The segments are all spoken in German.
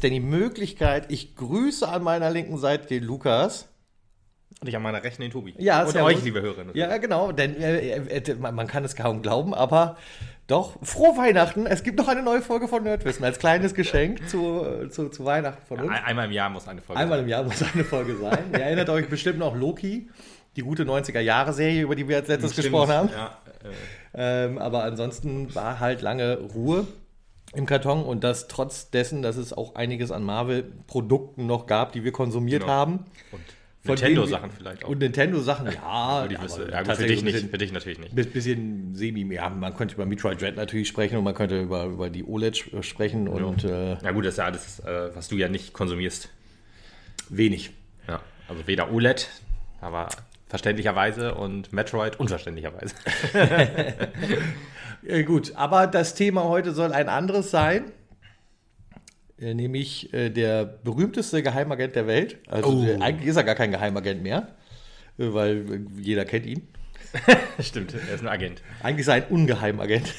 ist denn die Möglichkeit, ich grüße an meiner linken Seite den Lukas. Und ich an meiner rechten den Tobi. Ja, und euch, liebe Hörerinnen. Ja, genau, denn äh, äh, man man kann es kaum glauben, aber doch, frohe Weihnachten. Es gibt noch eine neue Folge von Nerdwissen als kleines Geschenk zu, zu, zu Weihnachten von uns. Ein- Einmal im Jahr muss eine Folge Einmal sein. im Jahr muss eine Folge sein. Ihr erinnert euch bestimmt noch Loki, die gute 90er-Jahre-Serie, über die wir als letztes Stimmt, gesprochen haben. Ja, äh, Ähm, aber ansonsten war halt lange Ruhe im Karton und das trotz dessen, dass es auch einiges an Marvel-Produkten noch gab, die wir konsumiert Genau. haben. und Nintendo-Sachen vielleicht auch. Und Nintendo-Sachen, ja. Aber. Ja, gut, für dich nicht. bisschen- Für dich natürlich nicht. Ein bisschen semi, ja, man könnte über Metroid Dread natürlich sprechen und man könnte über, über die OLED sch- sprechen und äh, Ja gut, das ist ja alles, äh, was du ja nicht konsumierst. wenig. Ja. Also weder OLED, aber verständlicherweise und Metroid unverständlicherweise. Äh, gut, aber das Thema heute soll ein anderes sein. Äh, nämlich äh, der berühmteste Geheimagent der Welt. Also Oh. der, eigentlich ist er gar kein Geheimagent mehr, äh, weil äh, jeder kennt ihn. Stimmt, er ist ein Agent. Eigentlich ist er ein Ungeheimagent.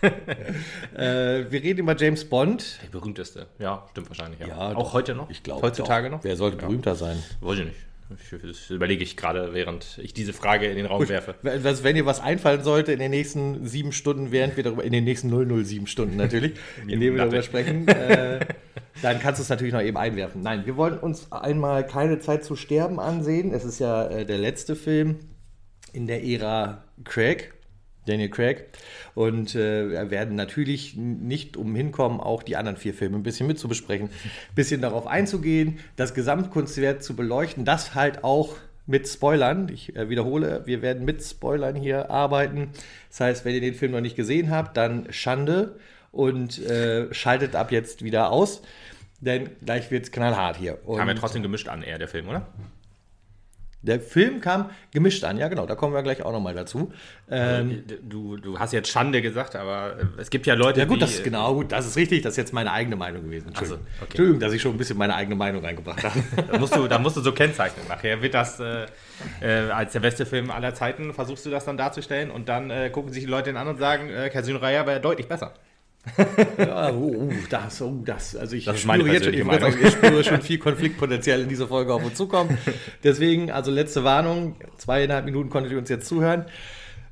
äh, wir reden über James Bond. Der berühmteste. Ja, stimmt wahrscheinlich. Ja. Ja, auch doch. heute noch? Ich glaube. Heutzutage doch. noch? Wer sollte Ja. berühmter sein? Weiß ich nicht. Das überlege ich gerade, während ich diese Frage in den Raum werfe. Was, wenn dir was einfallen sollte in den nächsten sieben Stunden, während wir darüber, in den nächsten 007 Stunden natürlich, in denen wir darüber sprechen, äh, dann kannst du es natürlich noch eben einwerfen. Nein, wir wollen uns einmal keine Zeit zu sterben ansehen. Es ist ja äh, der letzte Film in der Ära Craig, Daniel Craig. Und äh, wir werden natürlich nicht umhin kommen, auch die anderen vier Filme ein bisschen mit zu besprechen, ein bisschen darauf einzugehen, das Gesamtkunstwerk zu beleuchten, das halt auch mit Spoilern. Ich äh, wiederhole, wir werden mit Spoilern hier arbeiten. Das heißt, wenn ihr den Film noch nicht gesehen habt, dann Schande und äh, schaltet ab jetzt wieder aus, denn gleich wird es knallhart hier. Und Kam ja trotzdem gemischt an, eher der Film, oder? Der Film kam gemischt an, ja genau, da kommen wir gleich auch nochmal dazu. Ähm, Du, du hast jetzt Schande gesagt, aber äh, es gibt ja Leute, Ja gut, die, das ist genau gut, das ist richtig, das ist jetzt meine eigene Meinung gewesen. Entschuldigung, Ach so, okay. Entschuldigung dass ich schon ein bisschen meine eigene Meinung reingebracht habe. Da musst du, da musst du so kennzeichnen. Nachher wird das äh, äh, als der beste Film aller Zeiten, versuchst du das dann darzustellen und dann äh, gucken sich die Leute den an und sagen, äh, Casino Raya wäre deutlich besser. Ja, oh, oh, das, oh, das, also ich Das spüre jetzt schon, ich, sagen, ich spüre schon viel Konfliktpotenzial in dieser Folge auf uns zukommen. Deswegen, also letzte Warnung, zweieinhalb Minuten konntet ihr uns jetzt zuhören.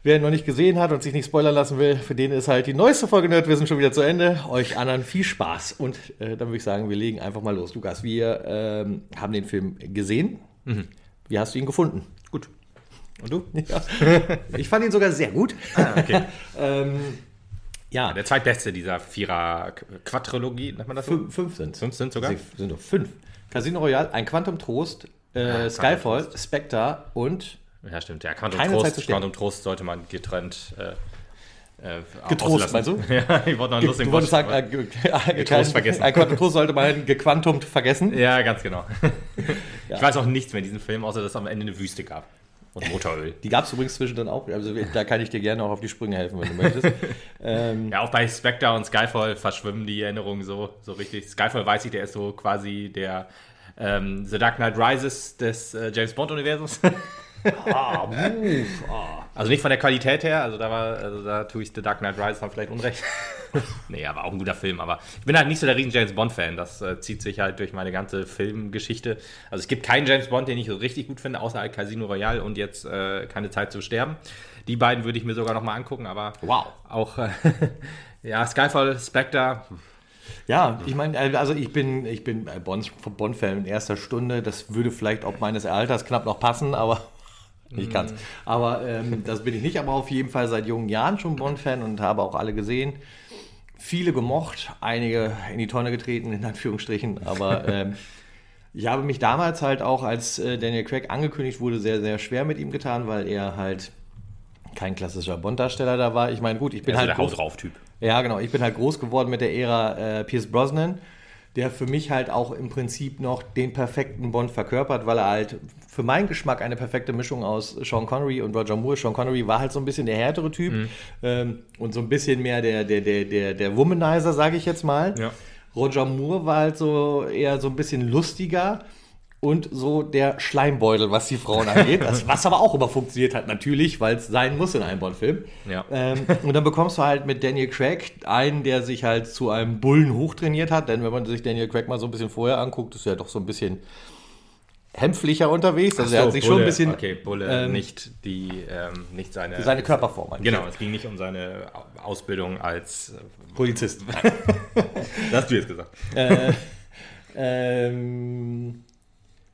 Wer ihn noch nicht gesehen hat und sich nicht spoilern lassen will, für den ist halt die neueste Folge Nerdwissen schon wieder zu Ende. Euch anderen viel Spaß. Und äh, dann würde ich sagen, wir legen einfach mal los. Lukas, wir ähm, haben den Film gesehen. Wie hast du ihn gefunden? Gut. Und du? Ja. Ich fand ihn sogar sehr gut. Ah, okay. ähm, ja, Der zweitbeste dieser Vierer-Quadrilogie, nennt man das so? fünf, fünf sind Fünf sind sogar? Sie sind doch fünf. Casino Royale, ein Quantum Trost, äh, Quantum Skyfall, Trost. Spectre und Ja, stimmt. Ja, Quantum Keine Zeit Trost, zu sterben. Quantum Trost sollte man getrennt äh, äh, Getrost, meinst du? Ja, ich wollte noch einen lustigen du wolltest sagen, äh, ge- Getrost vergessen. Ein Quantum Trost sollte man gequantumt vergessen. Ja, ganz genau. Ich weiß auch nichts mehr in diesem Film, außer dass es am Ende eine Wüste gab. Und Motoröl. Die gab es übrigens zwischendrin auch. Also da kann ich dir gerne auch auf die Sprünge helfen, wenn du möchtest. ähm, Ja, auch bei Spectre und Skyfall verschwimmen die Erinnerungen so, so richtig. Skyfall weiß ich, der ist so quasi der ähm, The Dark Knight Rises des äh, James Bond-Universums. ah, uff, ah. Also nicht von der Qualität her, also da war, also da tue ich The Dark Knight Rises dann vielleicht unrecht. nee, aber auch ein guter Film. Aber ich bin halt nicht so der riesen James Bond-Fan. Das äh, zieht sich halt durch meine ganze Filmgeschichte. Also es gibt keinen James Bond, den ich so richtig gut finde, außer halt Casino Royale und jetzt äh, keine Zeit zu sterben. Die beiden würde ich mir sogar noch mal angucken, aber Wow. auch äh, ja, Skyfall, Spectre, Ja, ich meine, also ich bin, ich bin Bond- Bond-Fan in erster Stunde. Das würde vielleicht ob meines Alters knapp noch passen, aber ich kann's. Aber ähm, das bin ich nicht, aber auf jeden Fall seit jungen Jahren schon Bond-Fan und habe auch alle gesehen. Viele gemocht, einige in die Tonne getreten, in Anführungsstrichen, aber ähm, ich habe mich damals halt auch, als äh, Daniel Craig angekündigt wurde, sehr, sehr schwer mit ihm getan, weil er halt kein klassischer Bond-Darsteller da war. Ich meine, gut, ich bin also halt der groß- Haut drauf Typ. ja, genau. Ich bin halt groß geworden mit der Ära äh, Pierce Brosnan, der für mich halt auch im Prinzip noch den perfekten Bond verkörpert, weil er halt für meinen Geschmack eine perfekte Mischung aus Sean Connery und Roger Moore. Sean Connery war halt so ein bisschen der härtere Typ Mhm. ähm, und so ein bisschen mehr der, der, der, der, der Womanizer, sage ich jetzt mal. Ja. Roger Moore war halt so eher so ein bisschen lustiger und so der Schleimbeutel, was die Frauen angeht. Das, was aber auch immer funktioniert hat, natürlich, weil es sein muss in einem Bond-Film. Ja. Ähm, und dann bekommst du halt mit Daniel Craig einen, der sich halt zu einem Bullen hochtrainiert hat. Denn wenn man sich Daniel Craig mal so ein bisschen vorher anguckt, ist er doch so ein bisschen hämpflicher unterwegs. Also er hat sich Bulle, schon ein bisschen Okay, Bulle, ähm, nicht die, ähm, nicht seine. seine Körperform angeht. Genau, es ging nicht um seine Ausbildung als. Polizist. Äh, das hast du jetzt gesagt. äh, ähm,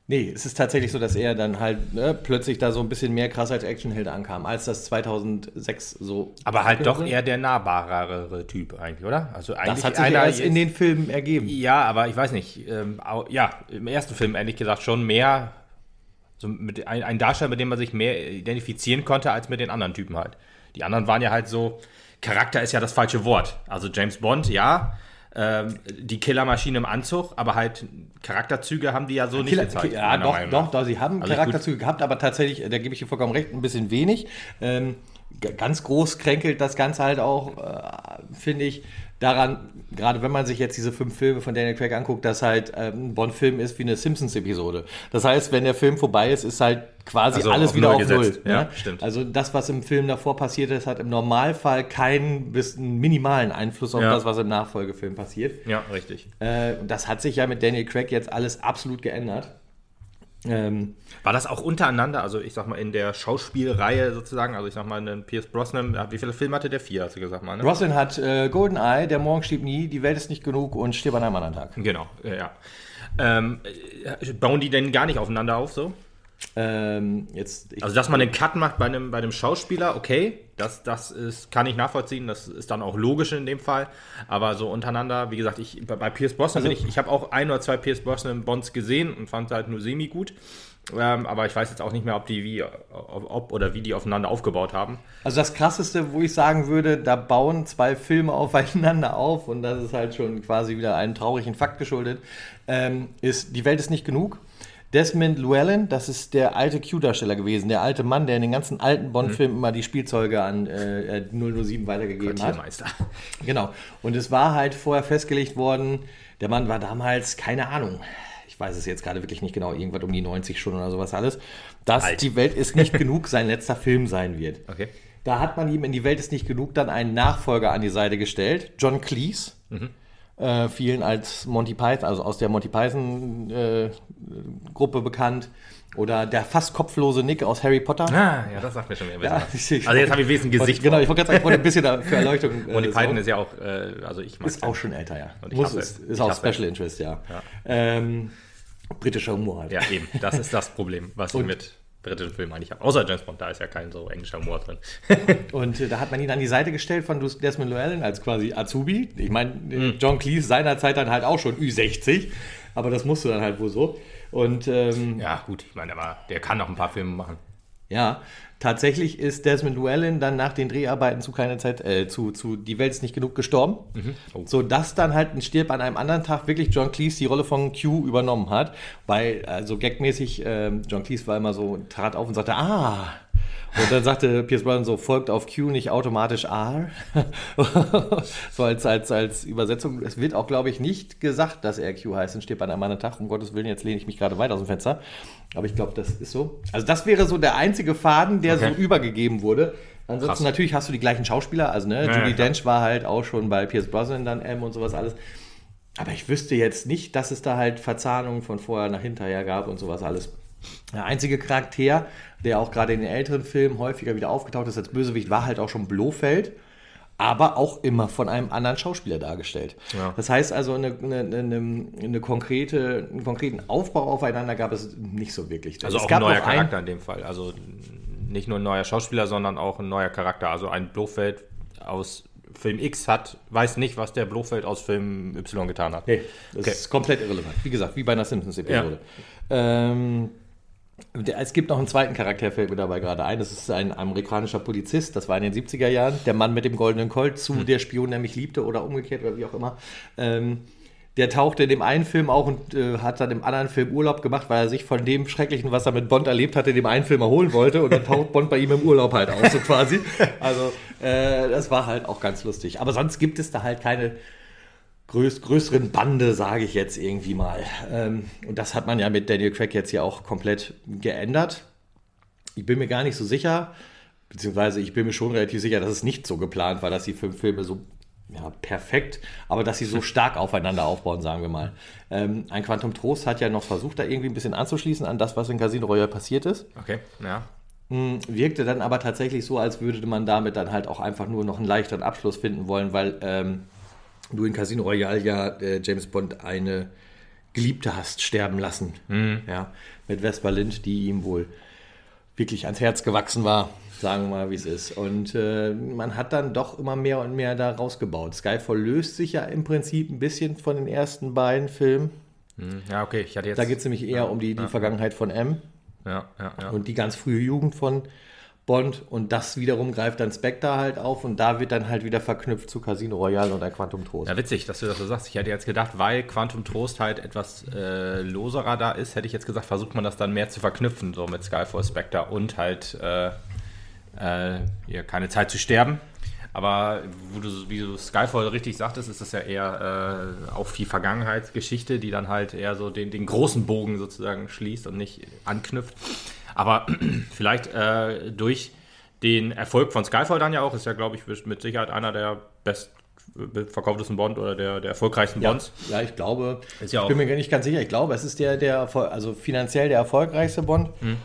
nee, es ist tatsächlich so, dass er dann halt ne, plötzlich da so ein bisschen mehr krass als Actionheld ankam, als das 2006 so. Aber halt doch eher der nahbarere Typ eigentlich, oder? Also eigentlich Das hat sich einer erst in den Filmen ergeben. Ja, aber ich weiß nicht. Ähm, ja, im ersten Film ehrlich gesagt schon mehr. So mit ein, ein Darsteller, mit dem man sich mehr identifizieren konnte, als mit den anderen Typen halt. Die anderen waren ja halt so. Charakter ist ja das falsche Wort. Also James Bond, ja. Ähm, die Killermaschine im Anzug, aber halt Charakterzüge haben die ja so nicht Killer, gezeigt. ja, doch, doch, doch, sie haben Also Charakterzüge gehabt, aber tatsächlich, äh, da gebe ich dir vollkommen recht, ein bisschen wenig. Ähm, ganz groß kränkelt das Ganze halt auch, äh, finde ich, daran, gerade wenn man sich jetzt diese fünf Filme von Daniel Craig anguckt, dass halt ähm, ein Bond-Film ist wie eine Simpsons-Episode. Das heißt, wenn der Film vorbei ist, ist halt quasi Also alles auf wieder Null auf Null. gesetzt. Ja, ne? stimmt. Also das, was im Film davor passiert ist, hat im Normalfall keinen bis einen minimalen Einfluss auf Ja. das, was im Nachfolgefilm passiert. Ja, richtig. Äh, das hat sich ja mit Daniel Craig jetzt alles absolut geändert. Ähm, War das auch untereinander, also ich sag mal in der Schauspielreihe sozusagen, also ich sag mal in Pierce Brosnan, wie viele Filme hatte der? Vier, hast du gesagt mal, ne? Roslin hat äh, GoldenEye, Der Morgen stirbt nie, Die Welt ist nicht genug und Stirb an einem anderen Tag. Genau, ja. ja. Ähm, äh, bauen die denn gar nicht aufeinander auf so? Ähm, jetzt, Also, dass man einen Cut macht bei einem, bei einem Schauspieler, okay, das, das ist, kann ich nachvollziehen, das ist dann auch logisch in dem Fall. Aber so untereinander, wie gesagt, ich, bei, bei Pierce Brosnan Also- bin ich, ich habe auch ein oder zwei Pierce Brosnan Bonds gesehen und fand halt nur semi gut. Ähm, aber ich weiß jetzt auch nicht mehr, ob die wie, ob oder wie die aufeinander aufgebaut haben. also das Krasseste, wo ich sagen würde, da bauen zwei Filme aufeinander auf und das ist halt schon quasi wieder einem traurigen Fakt geschuldet, ähm, ist Die Welt ist nicht genug. Desmond Llewellyn, das ist der alte Q-Darsteller gewesen, der alte Mann, der in den ganzen alten Bond-Filmen immer die Spielzeuge an äh, 007 weitergegeben hat. Genau. Und es war halt vorher festgelegt worden, der Mann war damals, keine Ahnung, ich weiß es jetzt gerade wirklich nicht genau, irgendwas um die 90 schon oder sowas alles, dass Alt. die Welt ist nicht genug sein letzter Film sein wird. Okay. Da hat man ihm in die Welt ist nicht genug dann einen Nachfolger an die Seite gestellt, John Cleese. Äh, vielen als Monty Python, also aus der Monty Python äh, Gruppe bekannt. Oder der fast kopflose Nick aus Harry Potter. Ah, ja, das sagt mir schon mehr. Ja, also jetzt habe ich ein Gesicht. Genau, ich wollte gerade sagen, ich wollte ein bisschen für Erleuchtung. äh, Und die Python sorgen. ist ja auch, äh, also ich mag Ist auch schon älter, ja. Und ich Muss, ist, es. ist auch Special Interest, ja. Ähm, britischer Humor halt. Ja, eben. Das ist das Problem, was ich mit britischen Filmen eigentlich habe. Außer James Bond, da ist ja kein so englischer Humor drin. Und äh, da hat man ihn an die Seite gestellt von Desmond Llewellyn als quasi Azubi. Ich meine, Hm. John Cleese seinerzeit dann halt auch schon Ü60, aber das musste dann halt wohl so. Und ähm, Ja, gut, ich meine, aber der kann noch ein paar Filme machen. Ja, tatsächlich ist Desmond Llewellyn dann nach den Dreharbeiten zu keine Zeit, äh, zu, zu Die Welt ist nicht genug gestorben. Oh. So dass dann halt ein Stirb an einem anderen Tag wirklich John Cleese die Rolle von Q übernommen hat. Weil, also gagmäßig, ähm, John Cleese war immer so, trat auf und sagte, ah. Und dann sagte Pierce Brosnan so, folgt auf Q nicht automatisch R. so als, als, als Übersetzung. Es wird auch, glaube ich, nicht gesagt, dass er Q heißt und stirbt an einem anderen Tag. Um Gottes Willen, jetzt lehne ich mich gerade weit aus dem Fenster. Aber ich glaube, das ist so. Also das wäre so der einzige Faden, der Okay. so übergegeben wurde. Ansonsten Krass. natürlich hast du die gleichen Schauspieler. Also ne, Ja, Judy ja. Dench war halt auch schon bei Pierce Brosnan dann M und sowas alles. Aber ich wüsste jetzt nicht, dass es da halt Verzahnungen von vorher nach hinterher gab und sowas alles. Der einzige Charakter, der auch gerade in den älteren Filmen häufiger wieder aufgetaucht ist als Bösewicht, war halt auch schon Blofeld, aber auch immer von einem anderen Schauspieler dargestellt. Ja. Das heißt also, eine, eine, eine, eine konkrete, einen konkreten Aufbau aufeinander gab es nicht so wirklich. Also es auch gab ein neuer Charakter in dem Fall. Also nicht nur ein neuer Schauspieler, sondern auch ein neuer Charakter. Also ein Blofeld aus Film X hat, weiß nicht, was der Blofeld aus Film Y getan hat. Nee, das Okay. ist komplett irrelevant. Wie gesagt, wie bei einer Simpsons-Episode. Ähm, der, es gibt noch einen zweiten Charakter, fällt mir dabei gerade ein. Das ist ein amerikanischer Polizist. Das war in den 70er Jahren. Der Mann mit dem goldenen Colt zu der Spion, der mich liebte oder umgekehrt oder wie auch immer. Ähm, der tauchte in dem einen Film auch und äh, hat dann im anderen Film Urlaub gemacht, weil er sich von dem Schrecklichen, was er mit Bond erlebt hatte, in dem einen Film erholen wollte. Und dann taucht Bond bei ihm im Urlaub halt auf, so quasi. Also, äh, das war halt auch ganz lustig. Aber sonst gibt es da halt keine größ, größeren Bande, sage ich jetzt irgendwie mal. Ähm, und das hat man ja mit Daniel Craig jetzt hier auch komplett geändert. Ich bin mir gar nicht so sicher, beziehungsweise ich bin mir schon relativ sicher, dass es nicht so geplant war, dass die fünf Filme so ja, perfekt, aber dass sie so stark aufeinander aufbauen, sagen wir mal. Ähm, ein Quantum Trost hat ja noch versucht, da irgendwie ein bisschen anzuschließen an das, was in Casino Royale passiert ist. Okay, ja. Mm, Wirkte dann aber tatsächlich so, als würde man damit dann halt auch einfach nur noch einen leichteren Abschluss finden wollen, weil ähm, du in Casino Royale ja äh, James Bond eine Geliebte hast sterben lassen. Ja, mit Vespa Lind, die ihm wohl wirklich ans Herz gewachsen war, sagen wir mal, wie es ist. Und äh, man hat dann doch immer mehr und mehr da rausgebaut. Skyfall löst sich ja im Prinzip ein bisschen von den ersten beiden Filmen. Hm, Ja, okay, ich hatte jetzt. Da geht es nämlich eher um die, die Vergangenheit von M ja, ja, ja. und die ganz frühe Jugend von Bond. Und das wiederum greift dann Spectre halt auf und da wird dann halt wieder verknüpft zu Casino Royale und der Quantum Trost. Ja, witzig, dass du das so sagst. Ich hätte jetzt gedacht, weil Quantum Trost halt etwas äh, loserer da ist, hätte ich jetzt gesagt, versucht man das dann mehr zu verknüpfen, so mit Skyfall Spectre und halt äh, äh, ja, keine Zeit zu sterben. Aber wo du, wie du Skyfall richtig sagtest, ist das ja eher äh, auch viel Vergangenheitsgeschichte, die dann halt eher so den, den großen Bogen sozusagen schließt und nicht anknüpft. Aber vielleicht äh, durch den Erfolg von Skyfall dann ja auch, ist ja, glaube ich, mit Sicherheit einer der best verkauftesten Bond oder der, der erfolgreichsten Ja, Bonds. ja, ich glaube, Ist ja ich bin mir nicht ganz sicher. Ich glaube, es ist der, der also finanziell der erfolgreichste Bond. Hm.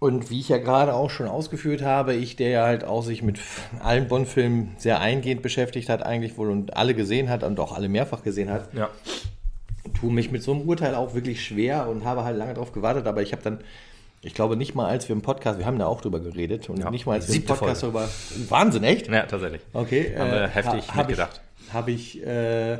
Und wie ich ja gerade auch schon ausgeführt habe, ich, der ja halt auch sich mit allen Bond-Filmen sehr eingehend beschäftigt hat, eigentlich wohl und alle gesehen hat und auch alle mehrfach gesehen hat, Ja. tue mich mit so einem Urteil auch wirklich schwer und habe halt lange darauf gewartet, aber ich habe dann, ich glaube nicht mal, als wir im Podcast, wir haben da auch drüber geredet und Ja, nicht mal, als wir im Podcast darüber, Wahnsinn, echt? ja, tatsächlich. Okay. Haben wir heftig ha- hab mitgedacht. Ich, habe ich äh,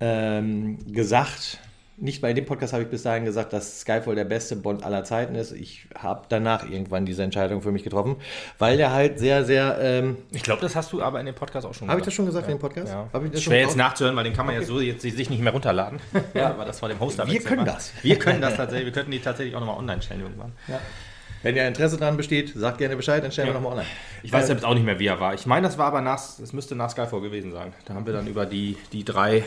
ähm, gesagt, nicht mal in dem Podcast habe ich bis dahin gesagt, dass Skyfall der beste Bond aller Zeiten ist. Ich habe danach irgendwann diese Entscheidung für mich getroffen, weil der halt sehr, sehr. Ähm, Ich glaube, das hast du aber in dem Podcast auch schon habe ich das schon gesagt in dem Podcast? Ja. Ich das Schwer jetzt nachzuhören, weil den kann man ja so jetzt sich nicht mehr runterladen. Ja, aber das war dem Hoster. Wir können das. Wir können das tatsächlich. Wir könnten die tatsächlich auch nochmal online stellen irgendwann. Ja. Wenn ihr Interesse daran besteht, sagt gerne Bescheid, dann stellen wir nochmal online. Ich weiß selbst auch nicht mehr, wie er war. Ich meine, das war aber nach, es müsste nach Skyfall gewesen sein. Da haben wir dann über die, die drei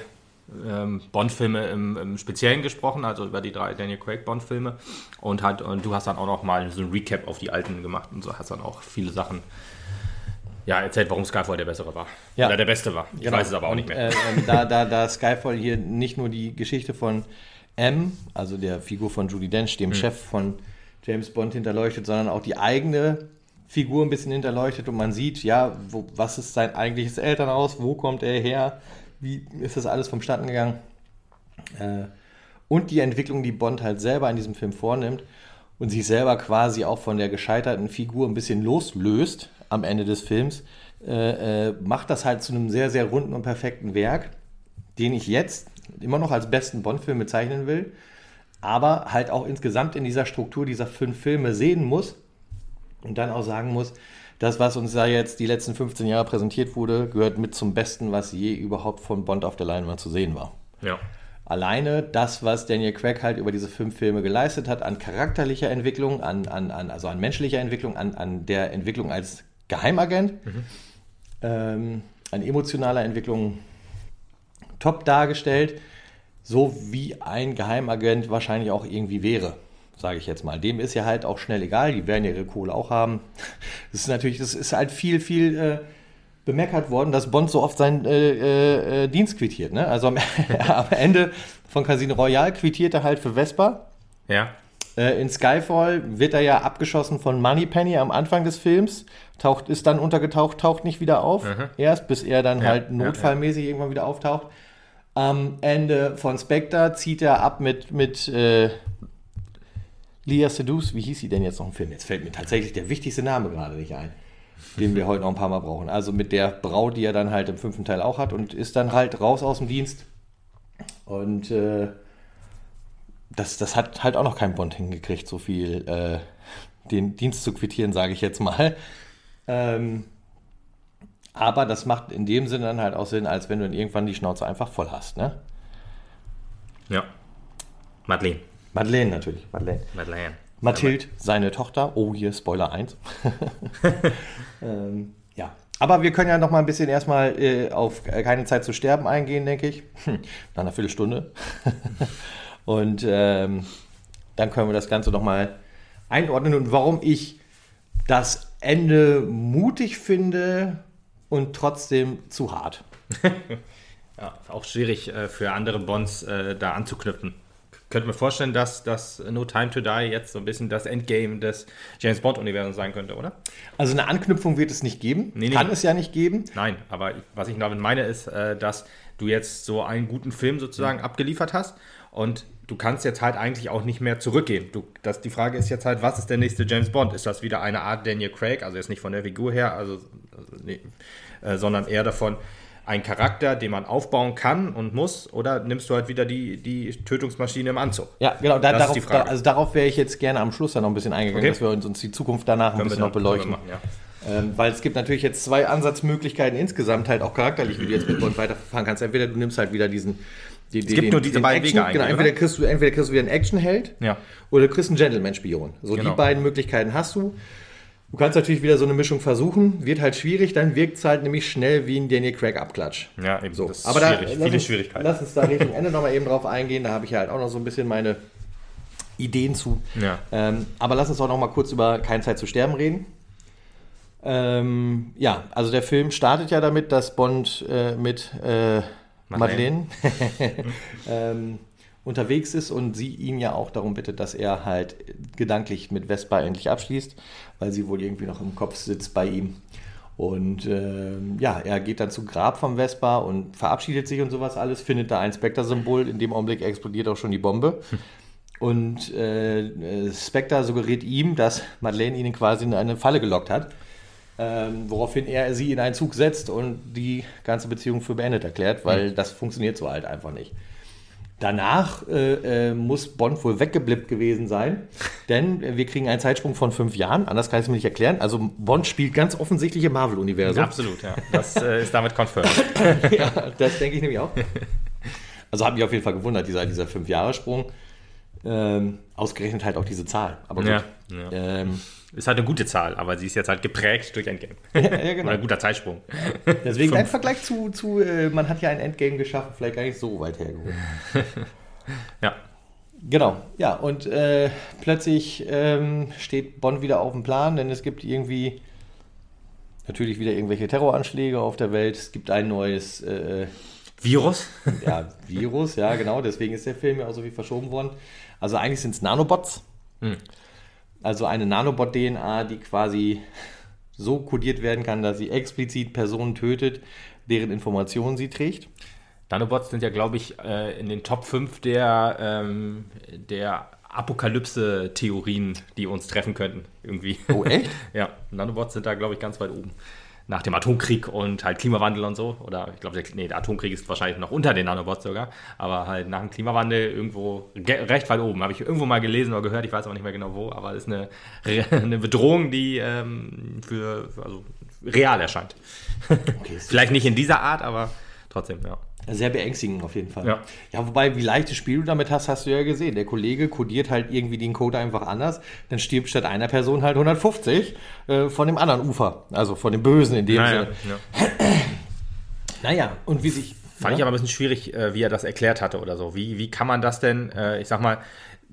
ähm, Bond-Filme im, im Speziellen gesprochen, also über die drei Daniel Craig Bond-Filme. Und, halt, und du hast dann auch noch mal so ein Recap auf die alten gemacht und so hast dann auch viele Sachen ja, erzählt, warum Skyfall der bessere war. Ja. Oder der beste war. Ich Genau. weiß es aber auch nicht mehr. Äh, ähm, da, da, da Skyfall hier nicht nur die Geschichte von M, also der Figur von Judy Dench, Hm. dem Chef von James Bond, hinterleuchtet, sondern auch die eigene Figur ein bisschen hinterleuchtet und man sieht, ja, wo, was ist sein eigentliches Elternhaus, wo kommt er her, wie ist das alles vonstatten gegangen. Äh, und die Entwicklung, die Bond halt selber in diesem Film vornimmt und sich selber quasi auch von der gescheiterten Figur ein bisschen loslöst am Ende des Films, äh, äh, macht das halt zu einem sehr, sehr runden und perfekten Werk, den ich jetzt immer noch als besten Bond-Film bezeichnen will, aber halt auch insgesamt in dieser Struktur dieser fünf Filme sehen muss und dann auch sagen muss, das, was uns da jetzt die letzten 15 Jahre präsentiert wurde, gehört mit zum Besten, was je überhaupt von Bond auf der Leinwand zu sehen war. Ja. alleine das, was Daniel Craig halt über diese fünf Filme geleistet hat, an charakterlicher Entwicklung, an, an, an, also an menschlicher Entwicklung, an, an der Entwicklung als Geheimagent, ähm, an emotionaler Entwicklung top dargestellt, so wie ein Geheimagent wahrscheinlich auch irgendwie wäre, sage ich jetzt mal. Dem ist ja halt auch schnell egal, die werden ja ihre Kohle auch haben. Das ist natürlich, das ist halt viel, viel äh, bemeckert worden, dass Bond so oft seinen äh, äh, äh, Dienst quittiert. Ne? Also am, am Ende von Casino Royale quittiert er halt für Vespa. Ja. Äh, in Skyfall wird er ja abgeschossen von Moneypenny am Anfang des Films, taucht, ist dann untergetaucht, taucht nicht wieder auf, erst bis er dann Ja, halt ja, notfallmäßig irgendwann wieder auftaucht. Am Ende von Spectre zieht er ab mit, mit äh, Lia Sedus, wie hieß sie denn jetzt noch im Film? Jetzt fällt mir tatsächlich der wichtigste Name gerade nicht ein, den wir heute noch ein paar Mal brauchen. Also mit der Braut, die er dann halt im fünften Teil auch hat und ist dann halt raus aus dem Dienst. Und äh, das, das hat halt auch noch kein Bond hingekriegt, so viel äh, den Dienst zu quittieren, sage ich jetzt mal. Ähm, aber das macht in dem Sinne dann halt auch Sinn, als wenn du irgendwann die Schnauze einfach voll hast, ne? Ja. Madeleine. Madeleine natürlich, Madeleine. Madeleine. Mathilde, seine Tochter. Oh, hier Spoiler 1. ähm, ja. Aber wir können ja noch mal ein bisschen erstmal äh, auf keine Zeit zu sterben eingehen, denke ich. Hm, nach einer Viertelstunde. und ähm, dann können wir das Ganze noch mal einordnen und warum ich das Ende mutig finde und trotzdem zu hart. ja, auch schwierig äh, für andere Bonds äh, da anzuknüpfen. Könnte mir vorstellen, dass das No Time to Die jetzt so ein bisschen das Endgame des James Bond-Universums sein könnte, oder? Also eine Anknüpfung wird es nicht geben. Nee, nee. Kann es ja nicht geben. Nein, aber was ich damit meine, ist, äh, dass du jetzt so einen guten Film sozusagen mhm. abgeliefert hast und du kannst jetzt halt eigentlich auch nicht mehr zurückgehen. Du, das, die Frage ist jetzt halt, was ist der nächste James Bond? Ist das wieder eine Art Daniel Craig, also jetzt nicht von der Figur her, also, also nee, äh, sondern eher davon, ein Charakter, den man aufbauen kann und muss, oder nimmst du halt wieder die, die Tötungsmaschine im Anzug? Ja, genau, da, darauf, da, also darauf wäre ich jetzt gerne am Schluss dann noch ein bisschen eingegangen, okay. dass wir uns, uns, die Zukunft danach können ein bisschen noch beleuchten. Machen, ja. ähm, weil es gibt natürlich jetzt zwei Ansatzmöglichkeiten insgesamt, halt auch charakterlich, wie du jetzt mit Bond weiterverfahren kannst. Entweder du nimmst halt wieder diesen. Die, es gibt den, nur diese beiden Action, Wege Genau, entweder kriegst, du, entweder kriegst du wieder einen Actionheld ja. oder du kriegst einen Gentleman-Spion. So genau. die beiden Möglichkeiten hast du. Du kannst natürlich wieder so eine Mischung versuchen, wird halt schwierig, dann wirkt es halt nämlich schnell wie ein Daniel Craig Abklatsch. Ja, eben. So. Das ist Aber da, viele uns, Schwierigkeiten. Lass uns da Richtung Ende nochmal eben drauf eingehen, da habe ich halt auch noch so ein bisschen meine Ideen zu. Ja. Ähm, aber lass uns auch nochmal kurz über Keine Zeit zu sterben reden. Ähm, ja, also der Film startet ja damit, dass Bond äh, mit äh, Madeleine, Madeleine ähm, unterwegs ist und sie ihn ja auch darum bittet, dass er halt gedanklich mit Vespa endlich abschließt, weil sie wohl irgendwie noch im Kopf sitzt bei ihm. Und äh, ja, er geht dann zum Grab vom Vespa und verabschiedet sich und sowas alles, findet da ein Spectre-Symbol. In dem Augenblick explodiert auch schon die Bombe. Und äh, Spectre suggeriert ihm, dass Madeleine ihn quasi in eine Falle gelockt hat. Ähm, woraufhin er sie in einen Zug setzt und die ganze Beziehung für beendet erklärt, weil mhm. das funktioniert so halt einfach nicht. Danach äh, äh, muss Bond wohl weggeblippt gewesen sein, denn wir kriegen einen Zeitsprung von fünf Jahren. Anders kann ich es mir nicht erklären. Also Bond spielt ganz offensichtlich im Marvel-Universum. Absolut, ja. Das äh, ist damit confirmed. ja, das denke ich nämlich auch. Also hat mich auf jeden Fall gewundert, dieser, dieser Fünf-Jahre-Sprung. Ähm, ausgerechnet halt auch diese Zahl. Aber gut. Ja, ja. Ähm, ist halt eine gute Zahl, aber sie ist jetzt halt geprägt durch Endgame. ja, genau. Oder ein guter Zeitsprung. Deswegen ein Vergleich zu, zu äh, man hat ja ein Endgame geschaffen, vielleicht gar nicht so weit hergeholt. ja. Genau, ja, und äh, plötzlich ähm, steht Bonn wieder auf dem Plan, denn es gibt irgendwie natürlich wieder irgendwelche Terroranschläge auf der Welt. Es gibt ein neues äh, Virus. Ja, Virus, ja, genau. Deswegen ist der Film ja auch so viel verschoben worden. Also eigentlich sind es Nanobots. Hm. Also eine Nanobot-DNA, die quasi so kodiert werden kann, dass sie explizit Personen tötet, deren Informationen sie trägt. Nanobots sind ja, glaube ich, äh, in den Top 5 der, ähm, der Apokalypse-Theorien, die uns treffen könnten. Irgendwie. Oh, echt? ja, Nanobots sind da, glaube ich, ganz weit oben nach dem Atomkrieg und halt Klimawandel und so. Oder ich glaube, der, nee, der Atomkrieg ist wahrscheinlich noch unter den Nanobots sogar. Aber halt nach dem Klimawandel irgendwo recht weit oben. Habe ich irgendwo mal gelesen oder gehört, ich weiß aber nicht mehr genau wo. Aber es ist eine, eine Bedrohung, die ähm, für, also real erscheint. Okay, Vielleicht nicht in dieser Art, aber trotzdem, ja. Sehr beängstigend auf jeden Fall. Ja. ja, wobei, wie leichtes Spiel du damit hast, hast du ja gesehen. Der Kollege kodiert halt irgendwie den Code einfach anders. Dann stirbt statt einer Person halt 150 äh, von dem anderen Ufer. Also von dem Bösen in dem naja, Sinne. Ja. naja, und wie sich. Fand ja? ich aber ein bisschen schwierig, äh, wie er das erklärt hatte oder so. Wie, wie kann man das denn, äh, ich sag mal,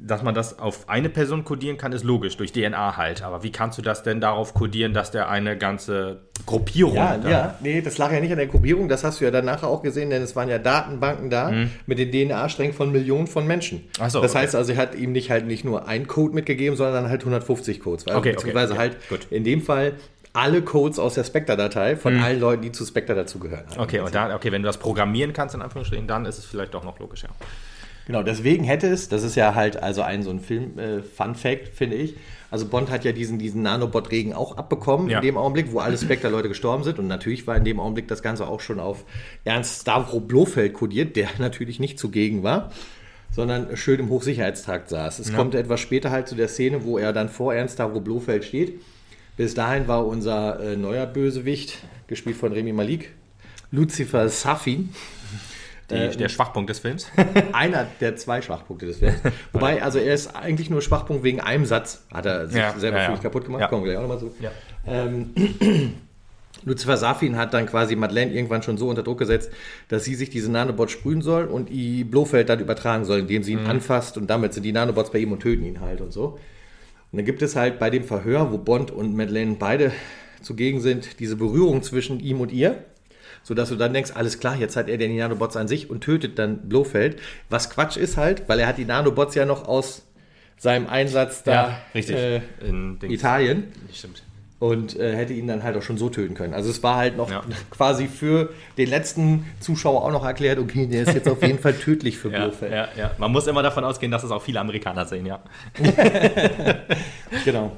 dass man das auf eine Person kodieren kann, ist logisch, durch DNA halt. Aber wie kannst du das denn darauf kodieren, dass der eine ganze Gruppierung. Ja, ja, nee, das lag ja nicht an der Gruppierung, das hast du ja danach auch gesehen, denn es waren ja Datenbanken da mhm. mit den DNA-Strängen von Millionen von Menschen. Ach so, das okay. heißt also, er hat ihm nicht halt nicht nur ein Code mitgegeben, sondern halt 150 Codes. Weil, okay, beziehungsweise okay, halt gut. in dem Fall alle Codes aus der Spectre-Datei von mhm. allen Leuten, die zu Spectre dazugehören. Okay, und dann, okay, wenn du das programmieren kannst, in Anführungsstrichen, dann ist es vielleicht doch noch logisch, ja. Genau, deswegen hätte es, das ist ja halt also ein so ein Film-Fun-Fact, äh, finde ich. Also Bond hat ja diesen, diesen Nanobot-Regen auch abbekommen, ja. in dem Augenblick, wo alle Spectre-Leute gestorben sind. Und natürlich war in dem Augenblick das Ganze auch schon auf Ernst Stavro Blofeld kodiert, der natürlich nicht zugegen war, sondern schön im Hochsicherheitstrakt saß. Es ja. kommt etwas später halt zu der Szene, wo er dann vor Ernst Stavro Blofeld steht. Bis dahin war unser äh, neuer Bösewicht, gespielt von Remy Malik, Lucifer Safin. Die, äh, der Schwachpunkt des Films? einer der zwei Schwachpunkte des Films. Wobei, also er ist eigentlich nur Schwachpunkt wegen einem Satz. Hat er sich ja, selber ja, völlig kaputt gemacht. Ja. Kommen wir gleich auch nochmal so. Ja. Ähm, Lucifer Safin hat dann quasi Madeleine irgendwann schon so unter Druck gesetzt, dass sie sich diese Nanobots sprühen soll und die Blofeld dann übertragen soll, indem sie ihn mhm. anfasst und damit sind die Nanobots bei ihm und töten ihn halt und so. Und dann gibt es halt bei dem Verhör, wo Bond und Madeleine beide zugegen sind, diese Berührung zwischen ihm und ihr, sodass du dann denkst, alles klar, jetzt hat er den Nanobots an sich und tötet dann Blofeld. Was Quatsch ist halt, weil er hat die Nanobots ja noch aus seinem Einsatz da ja, richtig. Äh, in Italien. Stimmt und äh, hätte ihn dann halt auch schon so töten können. Also es war halt noch ja. quasi für den letzten Zuschauer auch noch erklärt, okay, der ist jetzt auf jeden Fall tödlich für ja, Blofeld. Ja, ja. Man muss immer davon ausgehen, dass es auch viele Amerikaner sehen, ja. genau.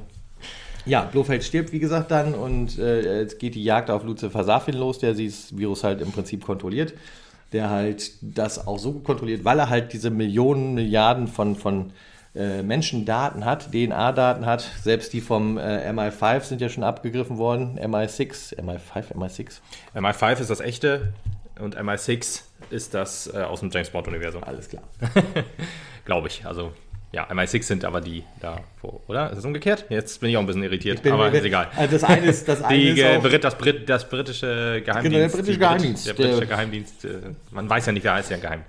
Ja, Blofeld stirbt, wie gesagt, dann und äh, jetzt geht die Jagd auf Lucifer Safin los, der dieses Virus halt im Prinzip kontrolliert. Der halt das auch so kontrolliert, weil er halt diese Millionen, Milliarden von, von äh, Menschendaten hat, DNA-Daten hat. Selbst die vom äh, MI5 sind ja schon abgegriffen worden. MI6, MI5, MI6. MI5 ist das echte und MI6 ist das äh, aus dem James Bond-Universum. Alles klar. Glaube ich. Also ja, MI6 sind aber die da vor, oder? Ist das umgekehrt? Jetzt bin ich auch ein bisschen irritiert, aber ist egal. Also das eine ist das eine die, ist auch, das, Brit, das britische Geheimdienst. Genau, der britische Geheimdienst. Der britische Geheimdienst. Äh, man weiß ja nicht, wer heißt ja geheim.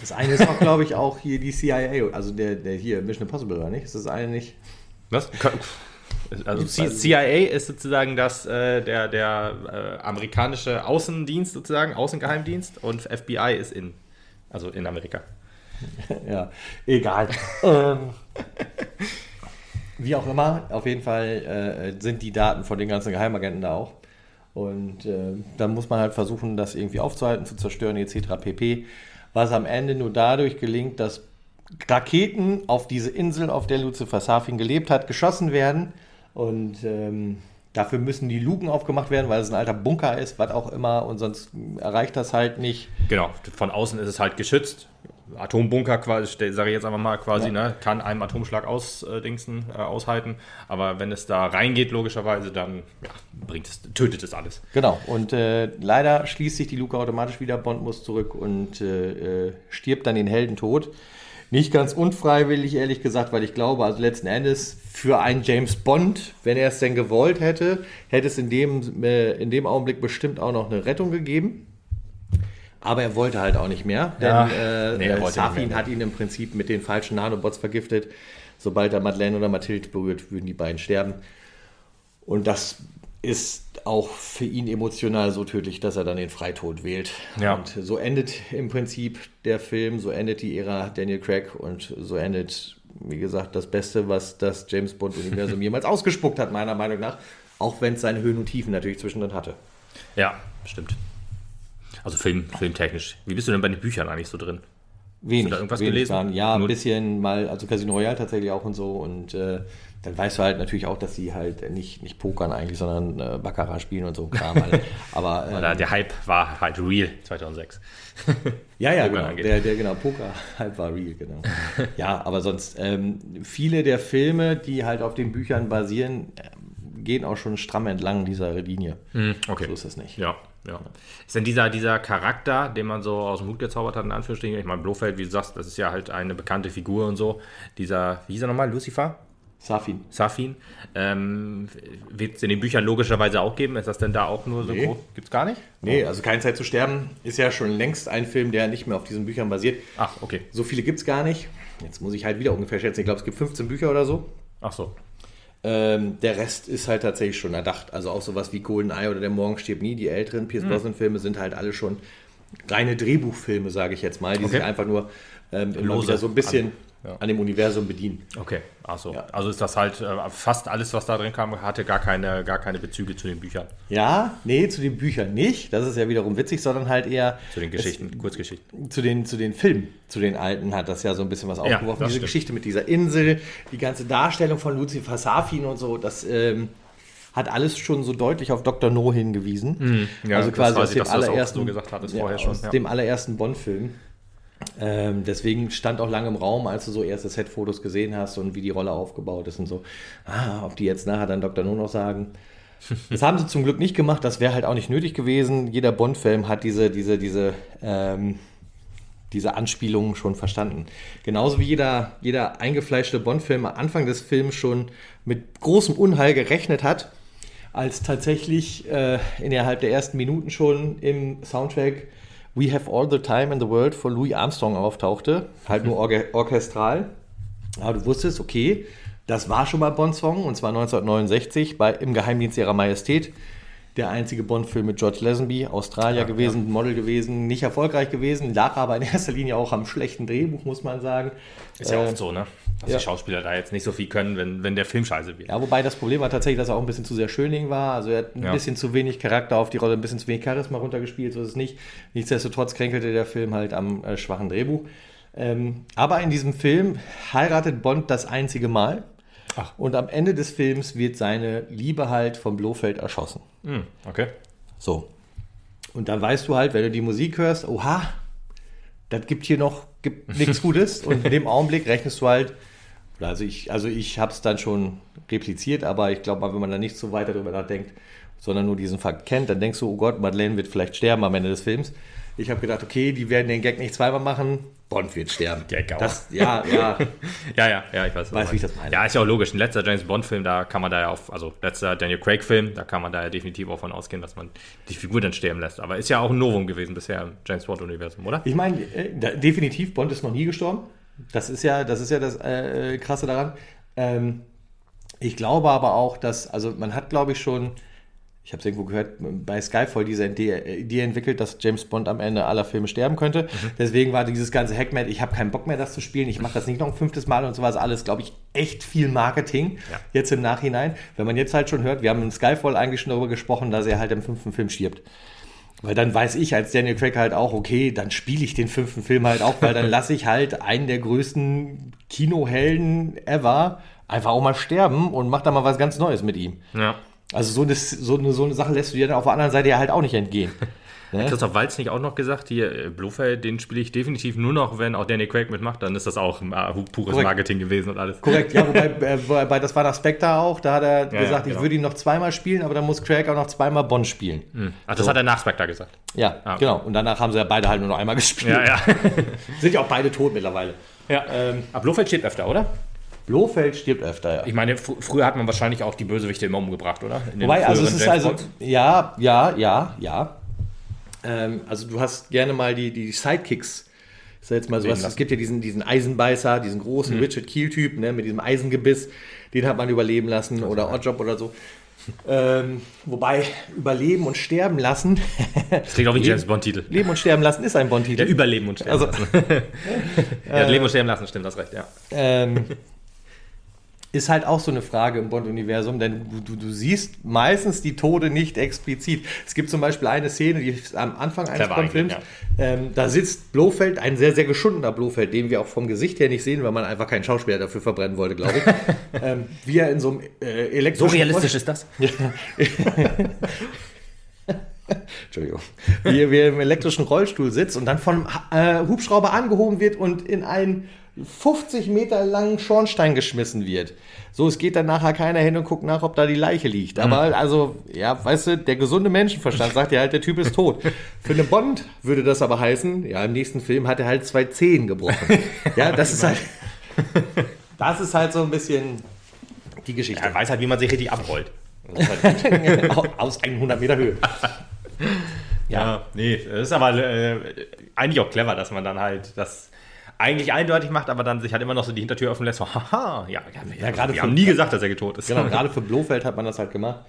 Das eine ist auch, glaube ich, auch hier die CIA, also der, der hier, Mission Impossible, oder nicht? Ist das eine nicht? Was? Also CIA ist sozusagen das, äh, der, der äh, amerikanische Außendienst sozusagen, Außengeheimdienst und FBI ist in, also in Amerika. ja, egal. ähm, wie auch immer, auf jeden Fall äh, sind die Daten von den ganzen Geheimagenten da auch. Und äh, dann muss man halt versuchen, das irgendwie aufzuhalten, zu zerstören, etc. pp was am Ende nur dadurch gelingt, dass Raketen auf diese Insel, auf der Lucifer Safin gelebt hat, geschossen werden. Und ähm, dafür müssen die Luken aufgemacht werden, weil es ein alter Bunker ist, was auch immer. Und sonst erreicht das halt nicht. Genau, von außen ist es halt geschützt. Atombunker quasi, sage ich jetzt einfach mal quasi, ja. ne, kann einem Atomschlag ausdingsen, äh, aushalten. Aber wenn es da reingeht, logischerweise, dann ja, bringt es, tötet es alles. Genau. Und äh, leider schließt sich die Luke automatisch wieder. Bond muss zurück und äh, äh, stirbt dann den Heldentod. Nicht ganz unfreiwillig, ehrlich gesagt, weil ich glaube, also letzten Endes für einen James Bond, wenn er es denn gewollt hätte, hätte es in dem, äh, in dem Augenblick bestimmt auch noch eine Rettung gegeben. Aber er wollte halt auch nicht mehr, denn ja, äh, nee, äh, Safin hat ihn im Prinzip mit den falschen Nanobots vergiftet. Sobald er Madeleine oder Mathilde berührt, würden die beiden sterben. Und das ist auch für ihn emotional so tödlich, dass er dann den Freitod wählt. Ja. Und so endet im Prinzip der Film, so endet die Ära Daniel Craig und so endet, wie gesagt, das Beste, was das James Bond-Universum jemals ausgespuckt hat, meiner Meinung nach. Auch wenn es seine Höhen und Tiefen natürlich zwischendrin hatte. Ja, stimmt. Also Film, filmtechnisch. Wie bist du denn bei den Büchern eigentlich so drin? Wenig. Hast du da irgendwas wenig gelesen? Waren. Ja, ein bisschen mal, also Casino Royale tatsächlich auch und so. Und äh, dann weißt du halt natürlich auch, dass sie halt nicht, nicht pokern eigentlich, sondern äh, Baccarat spielen und so Kram. Halt. Aber ähm, der Hype war halt real 2006. ja, ja, genau. Der, der genau Poker-Hype war real, genau. ja, aber sonst ähm, viele der Filme, die halt auf den Büchern basieren, äh, gehen auch schon stramm entlang dieser Linie. Hm, okay. So ist es nicht. Ja. Ja. Ist denn dieser, dieser Charakter, den man so aus dem Hut gezaubert hat, in Anführungsstrichen, ich meine, Blofeld, wie du sagst, das ist ja halt eine bekannte Figur und so, dieser, wie hieß er nochmal, Lucifer? Safin. Safin. Ähm, Wird es in den Büchern logischerweise auch geben? Ist das denn da auch nur so nee. groß? Gibt es gar nicht? Nee, also Keine Zeit zu sterben ist ja schon längst ein Film, der nicht mehr auf diesen Büchern basiert. Ach, okay. So viele gibt es gar nicht. Jetzt muss ich halt wieder ungefähr schätzen. Ich glaube, es gibt 15 Bücher oder so. Ach so. Ähm, der Rest ist halt tatsächlich schon erdacht. Also auch sowas wie Goldeneye oder Der Morgen stirbt nie. Die älteren Pierce mhm. Brosnan-Filme sind halt alle schon reine Drehbuchfilme, sage ich jetzt mal, die okay. sich einfach nur ähm, immer wieder so ein bisschen ja. an dem Universum bedienen. Okay, achso. Ja. Also ist das halt äh, fast alles, was da drin kam, hatte gar keine, gar keine Bezüge zu den Büchern. Ja, nee, zu den Büchern nicht. Das ist ja wiederum witzig, sondern halt eher. Zu den Geschichten, es, Kurzgeschichten. Zu den, zu den Filmen, zu den alten hat das ja so ein bisschen was aufgeworfen. Ja, Diese stimmt. Geschichte mit dieser Insel, die ganze Darstellung von Lucifer Safin und so, das. Ähm, hat alles schon so deutlich auf Dr. No hingewiesen. Mhm. Ja, also quasi aus dem allerersten, so gesagt hattest, vorher schon, aus dem allerersten Bond-Film. Ähm, deswegen stand auch lange im Raum, als du so erste Set-Fotos gesehen hast und wie die Rolle aufgebaut ist und so. Ah, ob die jetzt nachher dann Dr. No noch sagen. Das haben sie zum Glück nicht gemacht, das wäre halt auch nicht nötig gewesen. Jeder Bond-Film hat diese, diese, diese, ähm, diese Anspielungen schon verstanden. Genauso wie jeder, jeder eingefleischte Bond-Film am Anfang des Films schon mit großem Unheil gerechnet hat als tatsächlich äh, innerhalb der ersten Minuten schon im Soundtrack We Have All the Time in the World von Louis Armstrong auftauchte. Halt nur orge- orchestral. Aber du wusstest, okay, das war schon mal Bond-Song und zwar 1969 bei Im Geheimdienst ihrer Majestät. Der einzige Bond-Film mit George Lazenby, Australier gewesen, Model gewesen, nicht erfolgreich gewesen, lag aber in erster Linie auch am schlechten Drehbuch, muss man sagen. Ist ja Äh, oft so, ne? Dass ja. die Schauspieler da jetzt nicht so viel können, wenn, wenn der Film scheiße wird. Ja, wobei das Problem war tatsächlich, dass er auch ein bisschen zu sehr Schönling war. Also er hat ein Ja. bisschen zu wenig Charakter auf die Rolle, ein bisschen zu wenig Charisma runtergespielt, so ist es nicht. Nichtsdestotrotz kränkelte der Film halt am äh, schwachen Drehbuch. Ähm, aber in diesem Film heiratet Bond das einzige Mal. Ach. Und am Ende des Films wird seine Liebe halt vom Blofeld erschossen. Hm, okay. So. Und dann weißt du halt, wenn du die Musik hörst, oha, das gibt hier noch gibt nichts Gutes. Und in dem Augenblick rechnest du halt, also ich, also ich habe es dann schon repliziert, aber ich glaube mal, wenn man da nicht so weiter drüber nachdenkt, sondern nur diesen Fakt kennt, dann denkst du, oh Gott, Madeleine wird vielleicht sterben am Ende des Films. Ich habe gedacht, okay, die werden den Gag nicht zweimal machen, Bond wird sterben. Gag auch. Das, ja, ja. Ja, ja, ja, ich weiß. was Weiß, wie ich das meine. Ja, ist ja auch logisch. Ein letzter James Bond-Film, da kann man da ja auf, also letzter Daniel Craig-Film, da kann man da ja definitiv auch von ausgehen, dass man die Figur dann sterben lässt. Aber ist ja auch ein Novum gewesen bisher im James Bond-Universum, oder? Ich meine, äh, da- definitiv, Bond ist noch nie gestorben. Das ist ja das, ist ja das äh, Krasse daran. Ähm, ich glaube aber auch, dass, also man hat, glaube ich, schon, ich habe es irgendwo gehört, bei Skyfall diese Idee, entwickelt, dass James Bond am Ende aller Filme sterben könnte. Deswegen war dieses ganze Hackmat, ich habe keinen Bock mehr, das zu spielen, ich mache das nicht noch ein fünftes Mal und sowas, alles, glaube ich, echt viel Marketing Ja. jetzt im Nachhinein. Wenn man jetzt halt schon hört, wir haben in Skyfall eigentlich schon darüber gesprochen, dass er halt im fünften Film stirbt. Weil dann weiß ich als Daniel Craig halt auch, okay, dann spiele ich den fünften Film halt auch, weil dann lasse ich halt einen der größten Kinohelden ever einfach auch mal sterben und mach da mal was ganz Neues mit ihm. Ja. Also so eine, so eine, so eine Sache lässt du dir dann auf der anderen Seite ja halt auch nicht entgehen. Ne? Christoph Walz nicht auch noch gesagt, hier, äh, Blofeld, den spiele ich definitiv nur noch, wenn auch Daniel Craig mitmacht, dann ist das auch äh, pures Korrekt. Marketing gewesen und alles. Korrekt, ja, wobei, äh, wobei das war nach Spectre auch, da hat er Ja, gesagt, ja, ich genau. würde ihn noch zweimal spielen, aber dann muss Craig auch noch zweimal Bond spielen. Ach, das hat er nach Spectre gesagt. Ja, Ah, okay. genau. Und danach haben sie ja beide halt nur noch einmal gespielt. Ja, ja. Sind ja auch beide tot mittlerweile. ja. Ähm, aber Blofeld steht öfter, oder? Blofeld stirbt öfter, ja. Ich meine, fr früher hat man wahrscheinlich auch die Bösewichte immer umgebracht, oder? Wobei, also es ist James also, ja, ja, ja, ja. Ähm, also du hast gerne mal die, die Sidekicks. Ich sag jetzt mal so Leben was, es gibt ja diesen, diesen Eisenbeißer, diesen großen Richard Keel-Typ, ne, mit diesem Eisengebiss, den hat man überleben lassen oder Oddjob oder so. Ähm, wobei überleben und sterben lassen, Das klingt auch wie ein James Bond-Titel. leben und sterben lassen ist ein Bond-Titel. Ja, überleben und sterben Also- lassen. ja, leben und sterben lassen, stimmt, das recht, ja. ähm, ist halt auch so eine Frage im Bond-Universum, denn du, du, du siehst meistens die Tode nicht explizit. Es gibt zum Beispiel eine Szene, die ist am Anfang eines Bond-Films. eigentlich, Ähm, da sitzt Blofeld, ein sehr, sehr geschundener Blofeld, den wir auch vom Gesicht her nicht sehen, weil man einfach keinen Schauspieler dafür verbrennen wollte, glaube ich. ähm, wie er in so einem äh, So elektrischen... realistisch ist das? Entschuldigung. Wie er wie er im elektrischen Rollstuhl sitzt und dann von einem äh, Hubschrauber angehoben wird und in einen 50 Meter langen Schornstein geschmissen wird. So, es geht dann nachher keiner hin und guckt nach, ob da die Leiche liegt. Aber also, ja, weißt du, der gesunde Menschenverstand sagt ja halt, der Typ ist tot. Für eine Bond würde das aber heißen, ja, im nächsten Film hat er halt zwei Zehen gebrochen. Ja, das ist halt, das ist halt so ein bisschen die Geschichte. Er weiß halt, wie man sich richtig abrollt. Halt Aus 100 Meter Höhe. Ja, nee, das ist aber äh, eigentlich auch clever, dass man dann halt das eigentlich eindeutig macht, aber dann sich halt immer noch so die Hintertür offen lässt. So, haha, ja, ja, ja gerade wir haben nie gesagt, dass er tot ist. Genau, gerade für Blofeld hat man das halt gemacht.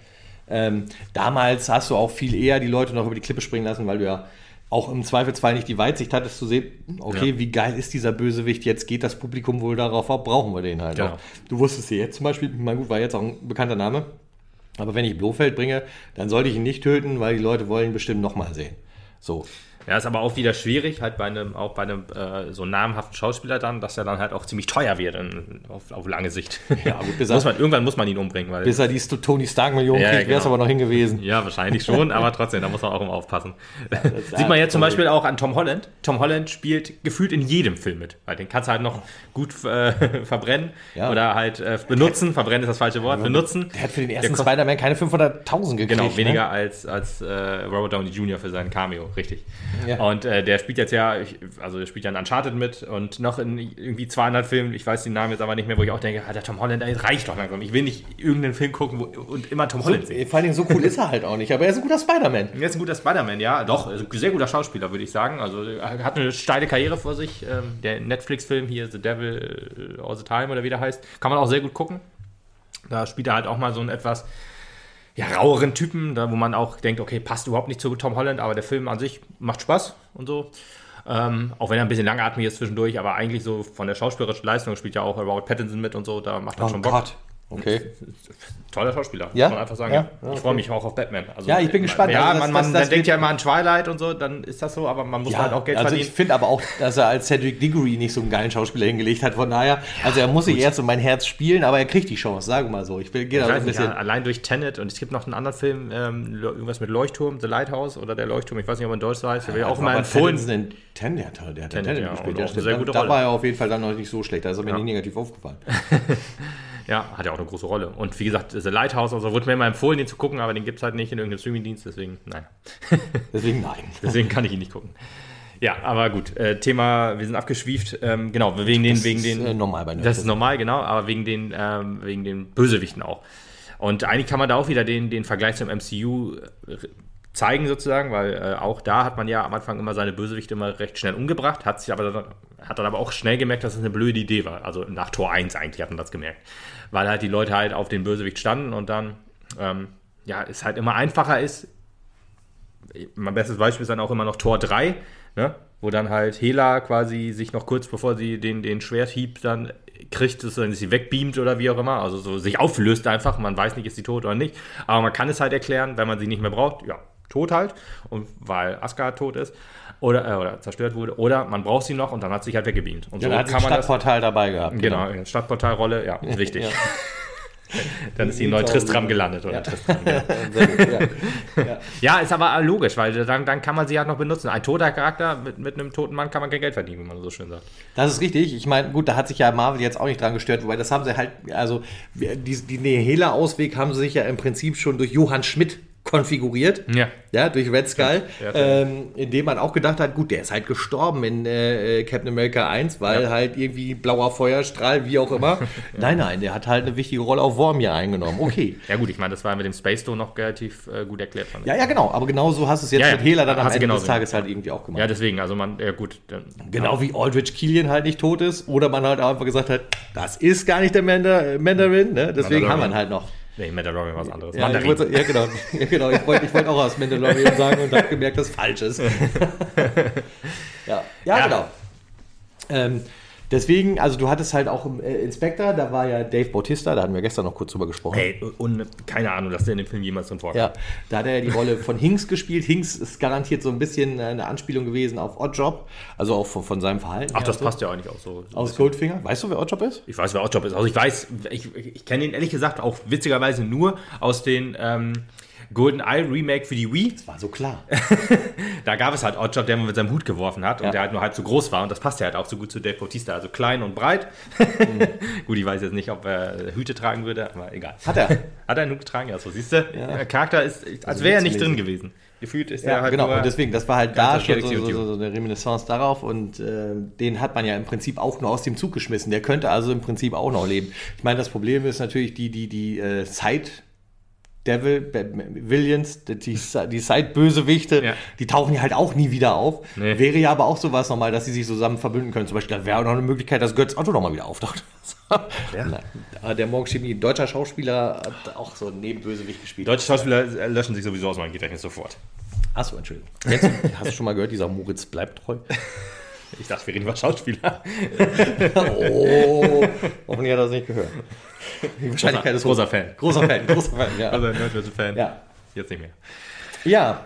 Ähm, damals hast du auch viel eher die Leute noch über die Klippe springen lassen, weil du ja auch im Zweifelsfall nicht die Weitsicht hattest zu sehen, okay, Ja. wie geil ist dieser Bösewicht, jetzt geht das Publikum wohl darauf ab, brauchen wir den halt Genau. Du wusstest ja jetzt zum Beispiel, mein gut, war jetzt auch ein bekannter Name, aber wenn ich Blofeld bringe, dann sollte ich ihn nicht töten, weil die Leute wollen ihn bestimmt nochmal sehen. So. Ja, ist aber auch wieder schwierig, halt bei einem, auch bei einem äh, so namhaften Schauspieler dann, dass er dann halt auch ziemlich teuer wird in, auf, auf lange Sicht. Ja, gut, bis muss man, irgendwann muss man ihn umbringen, weil. bis er die Tony Stark-Million Ja, kriegt, wäre es genau. aber noch hingewiesen. ja, wahrscheinlich schon, aber trotzdem, da muss man auch immer aufpassen. das Sieht man jetzt zum. Beispiel auch an Tom Holland. Tom Holland spielt gefühlt in jedem Film mit, weil den kannst du halt noch gut äh, verbrennen Ja. oder halt äh, benutzen. Verbrennen ist das falsche Wort. Benutzen. Der hat für den ersten Spider-Man keine 500.000 gekriegt. Genau, ne? weniger als, als äh, Robert Downey Jr. für sein Cameo, richtig. Ja. Und äh, der spielt jetzt ja, ich, also der spielt ja in Uncharted mit und noch in irgendwie 200 Filmen, ich weiß den Namen jetzt aber nicht mehr, wo ich auch denke, ah, der Tom Holland, ey, reicht doch langsam. Ich will nicht irgendeinen Film gucken wo, und immer Tom Holland so, sehen. Vor allem so cool ist er halt auch nicht, aber er ist ein guter Spider-Man. Er ist ein guter Spider-Man, ja, doch, ein sehr guter Schauspieler, würde ich sagen. Also er hat eine steile Karriere vor sich. Ähm, der Netflix-Film hier, The Devil All the Time oder wie der heißt, kann man auch sehr gut gucken. Da spielt er halt auch mal so ein etwas ja, raueren Typen, da, wo man auch denkt, okay, passt überhaupt nicht zu Tom Holland, aber der Film an sich macht Spaß und so. Ähm, auch wenn er ein bisschen langatmig ist zwischendurch, aber eigentlich so von der schauspielerischen Leistung spielt ja auch Robert Pattinson mit und so, da macht er oh schon Bock. Gott. Okay. Toller Schauspieler, ja? muss man einfach sagen. Ja? Okay. Ich freue mich auch auf Batman. Also, ja, ich bin gespannt. Ja, also man, man das, das denkt ja immer an Twilight und so, dann ist das so, aber man muss ja, halt auch Geld also verdienen. Ich finde aber auch, dass er als Cedric Diggory nicht so einen geilen Schauspieler hingelegt hat. Von daher, also er muss sich erst um mein Herz spielen, aber er kriegt die Chance, sagen wir mal so. Ich will ich ein bisschen. Ja, allein durch Tenet und es gibt noch einen anderen Film, ähm, irgendwas mit Leuchtturm, The Lighthouse oder der Leuchtturm, ich weiß nicht, ob man Deutsch so heißt, der wird ja auch immer empfohlen. Tenet, der hat Tenet, Tenet ja, gespielt. Ja, da war er auf jeden Fall dann noch nicht so schlecht, da ist er mir nicht negativ aufgefallen. Ja, hat ja auch eine große Rolle. Und wie gesagt, The Lighthouse, also wurde mir immer empfohlen, den zu gucken, aber den gibt es halt nicht in irgendeinem Streamingdienst, deswegen nein. deswegen nein. deswegen kann ich ihn nicht gucken. Ja, aber gut. Äh, Thema, wir sind abgeschwieft. Ähm, genau, wegen den, das wegen den. Ist, äh, normal bei Das ist normal, genau, aber wegen den, ähm, wegen den Bösewichten auch. Und eigentlich kann man da auch wieder den, den Vergleich zum MCU zeigen sozusagen, weil äh, auch da hat man ja am Anfang immer seine Bösewichte immer recht schnell umgebracht, hat sich aber dann, hat dann aber auch schnell gemerkt, dass es eine blöde Idee war. Also nach Tor 1 eigentlich hat man das gemerkt. Weil halt die Leute halt auf den Bösewicht standen und dann, ähm, ja, es halt immer einfacher ist. Mein bestes Beispiel ist dann auch immer noch Tor 3, ne? wo dann halt Hela quasi sich noch kurz bevor sie den, den Schwerthieb dann kriegt, dass sie wegbeamt oder wie auch immer, also so sich auflöst einfach, man weiß nicht, ist sie tot oder nicht, aber man kann es halt erklären, wenn man sie nicht mehr braucht, ja, tot halt, und weil Asgard tot ist oder, äh, oder zerstört wurde, oder man braucht sie noch und dann hat sie sich halt weggebeamt. Und ja, so dann hat kann man Stadtportal das, dabei gehabt. Genau, genau. Stadtportalrolle, ja, wichtig. ja. Dann ist sie in Neutristram gelandet. Oder ja. Tristram, ja. ja. ja. ist aber logisch, weil dann, dann kann man sie halt noch benutzen. Ein toter Charakter mit, mit einem toten Mann kann man kein Geld verdienen, wie man so schön sagt. Das ist richtig. Ich meine, gut, da hat sich ja Marvel jetzt auch nicht dran gestört, wobei das haben sie halt, also die, die Nehela-Ausweg haben sie sich ja im Prinzip schon durch Johann Schmidt konfiguriert. Ja. Ja, durch Red Skull. Ja, ähm, indem man auch gedacht hat, gut, der ist halt gestorben in äh, Captain America 1, weil ja. halt irgendwie blauer Feuerstrahl, wie auch immer. Nein, nein, der hat halt eine wichtige Rolle auf Wormir eingenommen. Okay. ja, gut, ich meine, das war mit dem Space Stone noch relativ äh, gut erklärt. Ja, ja, genau. Aber genau so hast du es jetzt mit Hela dann am Ende des Tages halt irgendwie auch gemacht. Ja, deswegen, also man, ja gut. Dann, genau wie Aldrich Killian halt nicht tot ist. Oder man halt einfach gesagt hat, das ist gar nicht der Mandarin. Ne? Deswegen haben wir ihn halt noch. Nee, Mandalorian war was anderes. Ja, ich wollte, ja genau. Ja, genau. Ich wollte ich wollt auch aus Mandalorian sagen und habe gemerkt, dass es falsch ist. ja. ja, ja, genau. Ähm, Deswegen, also du hattest halt auch im äh, Inspector, da war ja Dave Bautista, da hatten wir gestern noch kurz drüber gesprochen. Hey, und keine Ahnung, dass der in dem Film jemals drin vorkommt. Ja, da hat er ja die Rolle von Hinks gespielt. Hinks ist garantiert so ein bisschen eine Anspielung gewesen auf Oddjob, also auch von, von seinem Verhalten. Ach, das so. passt ja eigentlich auch so. Aus Goldfinger. Weißt du, wer Oddjob ist? Ich weiß, wer Oddjob ist. Also ich weiß, ich, ich kenne ihn ehrlich gesagt auch witzigerweise nur aus den ähm, Golden Eye Remake für die Wii. Das war so klar. da gab es halt Oddjob, der mit seinem Hut geworfen hat ja. und der halt nur halb so groß war und das passt ja halt auch so gut zu Dave Bautista, also klein und breit. mhm. gut, ich weiß jetzt nicht, ob er Hüte tragen würde, aber egal. Hat er? Hat er einen Hut getragen? Ja, so siehst du. Ja. Der Charakter ist, als also wäre er nicht drin gewesen. Gefühlt ist ja, er halt genau, und deswegen, das war halt da schon so, so, so, eine Reminiscence darauf und äh, den hat man ja im Prinzip auch nur aus dem Zug geschmissen. Der könnte also im Prinzip auch noch leben. Ich meine, das Problem ist natürlich die, die, die äh, Zeit Devil, Villains, die, die Side-Bösewichte, ja. die tauchen ja halt auch nie wieder auf. Nee. Wäre ja aber auch sowas nochmal, dass sie sich zusammen verbünden können. Zum Beispiel, da wäre auch noch eine Möglichkeit, dass Götz Otto nochmal wieder auftaucht. Ja. der Morgan Chemie, deutscher Schauspieler, hat auch so einen Nebenbösewicht gespielt. Deutsche Schauspieler löschen sich sowieso aus meinem Gedächtnis sofort. Achso, Entschuldigung. Jetzt, hast du schon mal gehört, dieser Moritz bleibt treu? Ich dachte, wir reden über Schauspieler. oh, hoffentlich hat er das nicht gehört. Die Wahrscheinlichkeit ist großer Fan. Großer Fan, großer Fan, ja. Also ein Nerdwürze-Fan. Ja. Jetzt nicht mehr. Ja.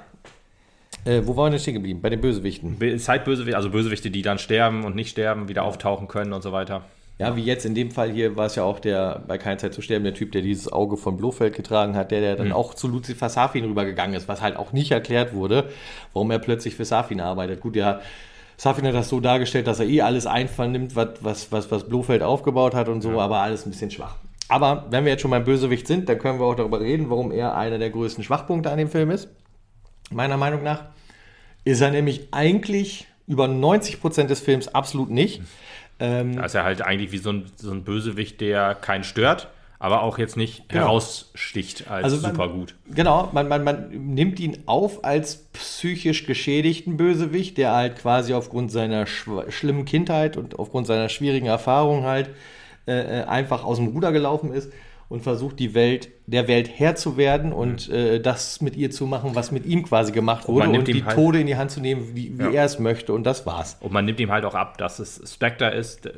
Äh, wo waren wir denn stehen geblieben? Bei den Bösewichten. Side-Bösewichte, also Bösewichte, die dann sterben und nicht sterben, wieder auftauchen können und so weiter. Ja, wie jetzt in dem Fall hier war es ja auch der, bei Keine Zeit zu sterben, der Typ, der dieses Auge von Blofeld getragen hat, der, der dann mhm. auch zu Lucifer Safin rübergegangen ist, was halt auch nicht erklärt wurde, warum er plötzlich für Safin arbeitet. Gut, ja, Safin hat das so dargestellt, dass er eh alles einvernimmt, was, was, was, was Blofeld aufgebaut hat und so, ja. aber alles ein bisschen schwach. Aber wenn wir jetzt schon beim Bösewicht sind, dann können wir auch darüber reden, warum er einer der größten Schwachpunkte an dem Film ist. Meiner Meinung nach. Ist er nämlich eigentlich über 90 Prozent des Films absolut nicht. Ähm, da ist er halt eigentlich wie so ein, so ein Bösewicht, der keinen stört, aber auch jetzt nicht genau. heraussticht als also super gut. Genau, man, man, man nimmt ihn auf als psychisch geschädigten Bösewicht, der halt quasi aufgrund seiner schlimmen Kindheit und aufgrund seiner schwierigen Erfahrung halt äh, äh, einfach aus dem Ruder gelaufen ist und versucht, die Welt, der Welt Herr zu werden und äh, das mit ihr zu machen, was mit ihm quasi gemacht wurde und, und die halt Tode in die Hand zu nehmen, wie, wie ja. er es möchte. Und das war's. Und man nimmt ihm halt auch ab, dass es Spectre ist,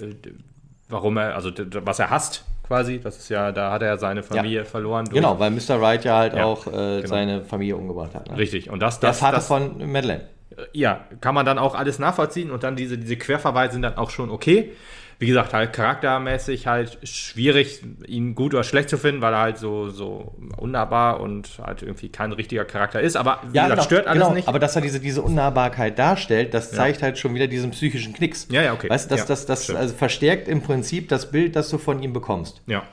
warum er, also was er hasst quasi. Das ist ja, da hat er seine Familie ja. verloren. Durch. Genau, weil Mr. Wright ja halt ja, auch äh, genau. seine Familie umgebracht hat. Ne? Richtig. Und das, das, Der Vater das, von Madeleine. Ja, kann man dann auch alles nachvollziehen und dann diese, diese Querverweise sind dann auch schon okay wie gesagt, halt charaktermäßig halt schwierig, ihn gut oder schlecht zu finden, weil er halt so, so unnahbar und halt irgendwie kein richtiger Charakter ist. Aber wie ja, gesagt, genau, stört alles genau. nicht. Aber dass er diese, diese Unnahbarkeit darstellt, das zeigt ja. halt schon wieder diesen psychischen Knicks. Ja, ja, okay. Weißt du, das, ja, das, das, das also verstärkt im Prinzip das Bild, das du von ihm bekommst. Ja.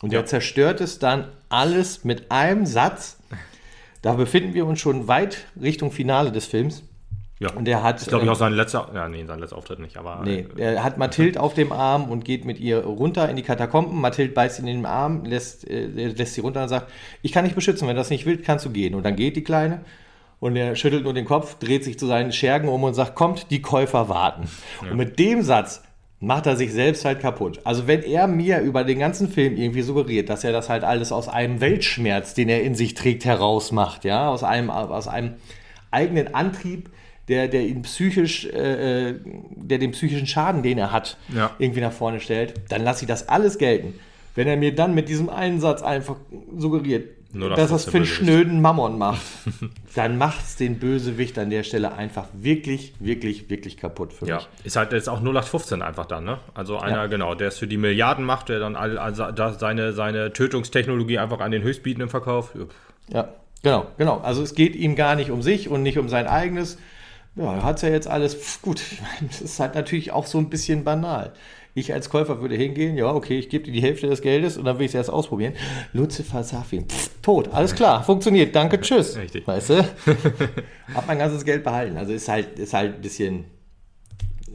Und er zerstört es dann alles mit einem Satz. Da befinden wir uns schon weit Richtung Finale des Films. Ja. Und er hat. Ich glaube, ähm, auch sein letzter. Ja, nee, sein letzter Auftritt nicht, aber. Nee, äh, er hat Mathilde auf dem Arm und geht mit ihr runter in die Katakomben. Mathilde beißt ihn in den Arm, lässt, äh, lässt sie runter und sagt: Ich kann dich beschützen, wenn du das nicht willst, kannst du gehen. Und dann geht die Kleine und er schüttelt nur den Kopf, dreht sich zu seinen Schergen um und sagt: Kommt, die Käufer warten. Ja. Und mit dem Satz macht er sich selbst halt kaputt. Also wenn er mir über den ganzen Film irgendwie suggeriert, dass er das halt alles aus einem Weltschmerz, den er in sich trägt, herausmacht, ja, aus einem, aus einem eigenen Antrieb, der, der ihn psychisch, äh, äh, der den psychischen Schaden, den er hat, ja. irgendwie nach vorne stellt, dann lasse ich das alles gelten. Wenn er mir dann mit diesem einen Satz einfach suggeriert, dass er es für einen schnöden Mammon macht, dann macht es den Bösewicht an der Stelle einfach wirklich, wirklich, wirklich kaputt für ja. mich. Ist halt jetzt auch 0815 einfach dann, ne? Also einer, ja. genau, der es für die Milliarden macht, der dann all, also seine, seine Tötungstechnologie einfach an den Höchstbietenden verkauft. Ja, genau, genau. Also es geht ihm gar nicht um sich und nicht um sein eigenes, ja, hat es ja jetzt alles. Pff, gut, ich meine, das ist halt natürlich auch so ein bisschen banal. Ich als Käufer würde hingehen, ja, okay, ich gebe dir die Hälfte des Geldes und dann will ich es erst ausprobieren. Lucifer Safin, pff, tot, alles klar, funktioniert, danke, tschüss. Richtig. Weißt du? Hab mein ganzes Geld behalten. Also ist halt, ist halt ein bisschen,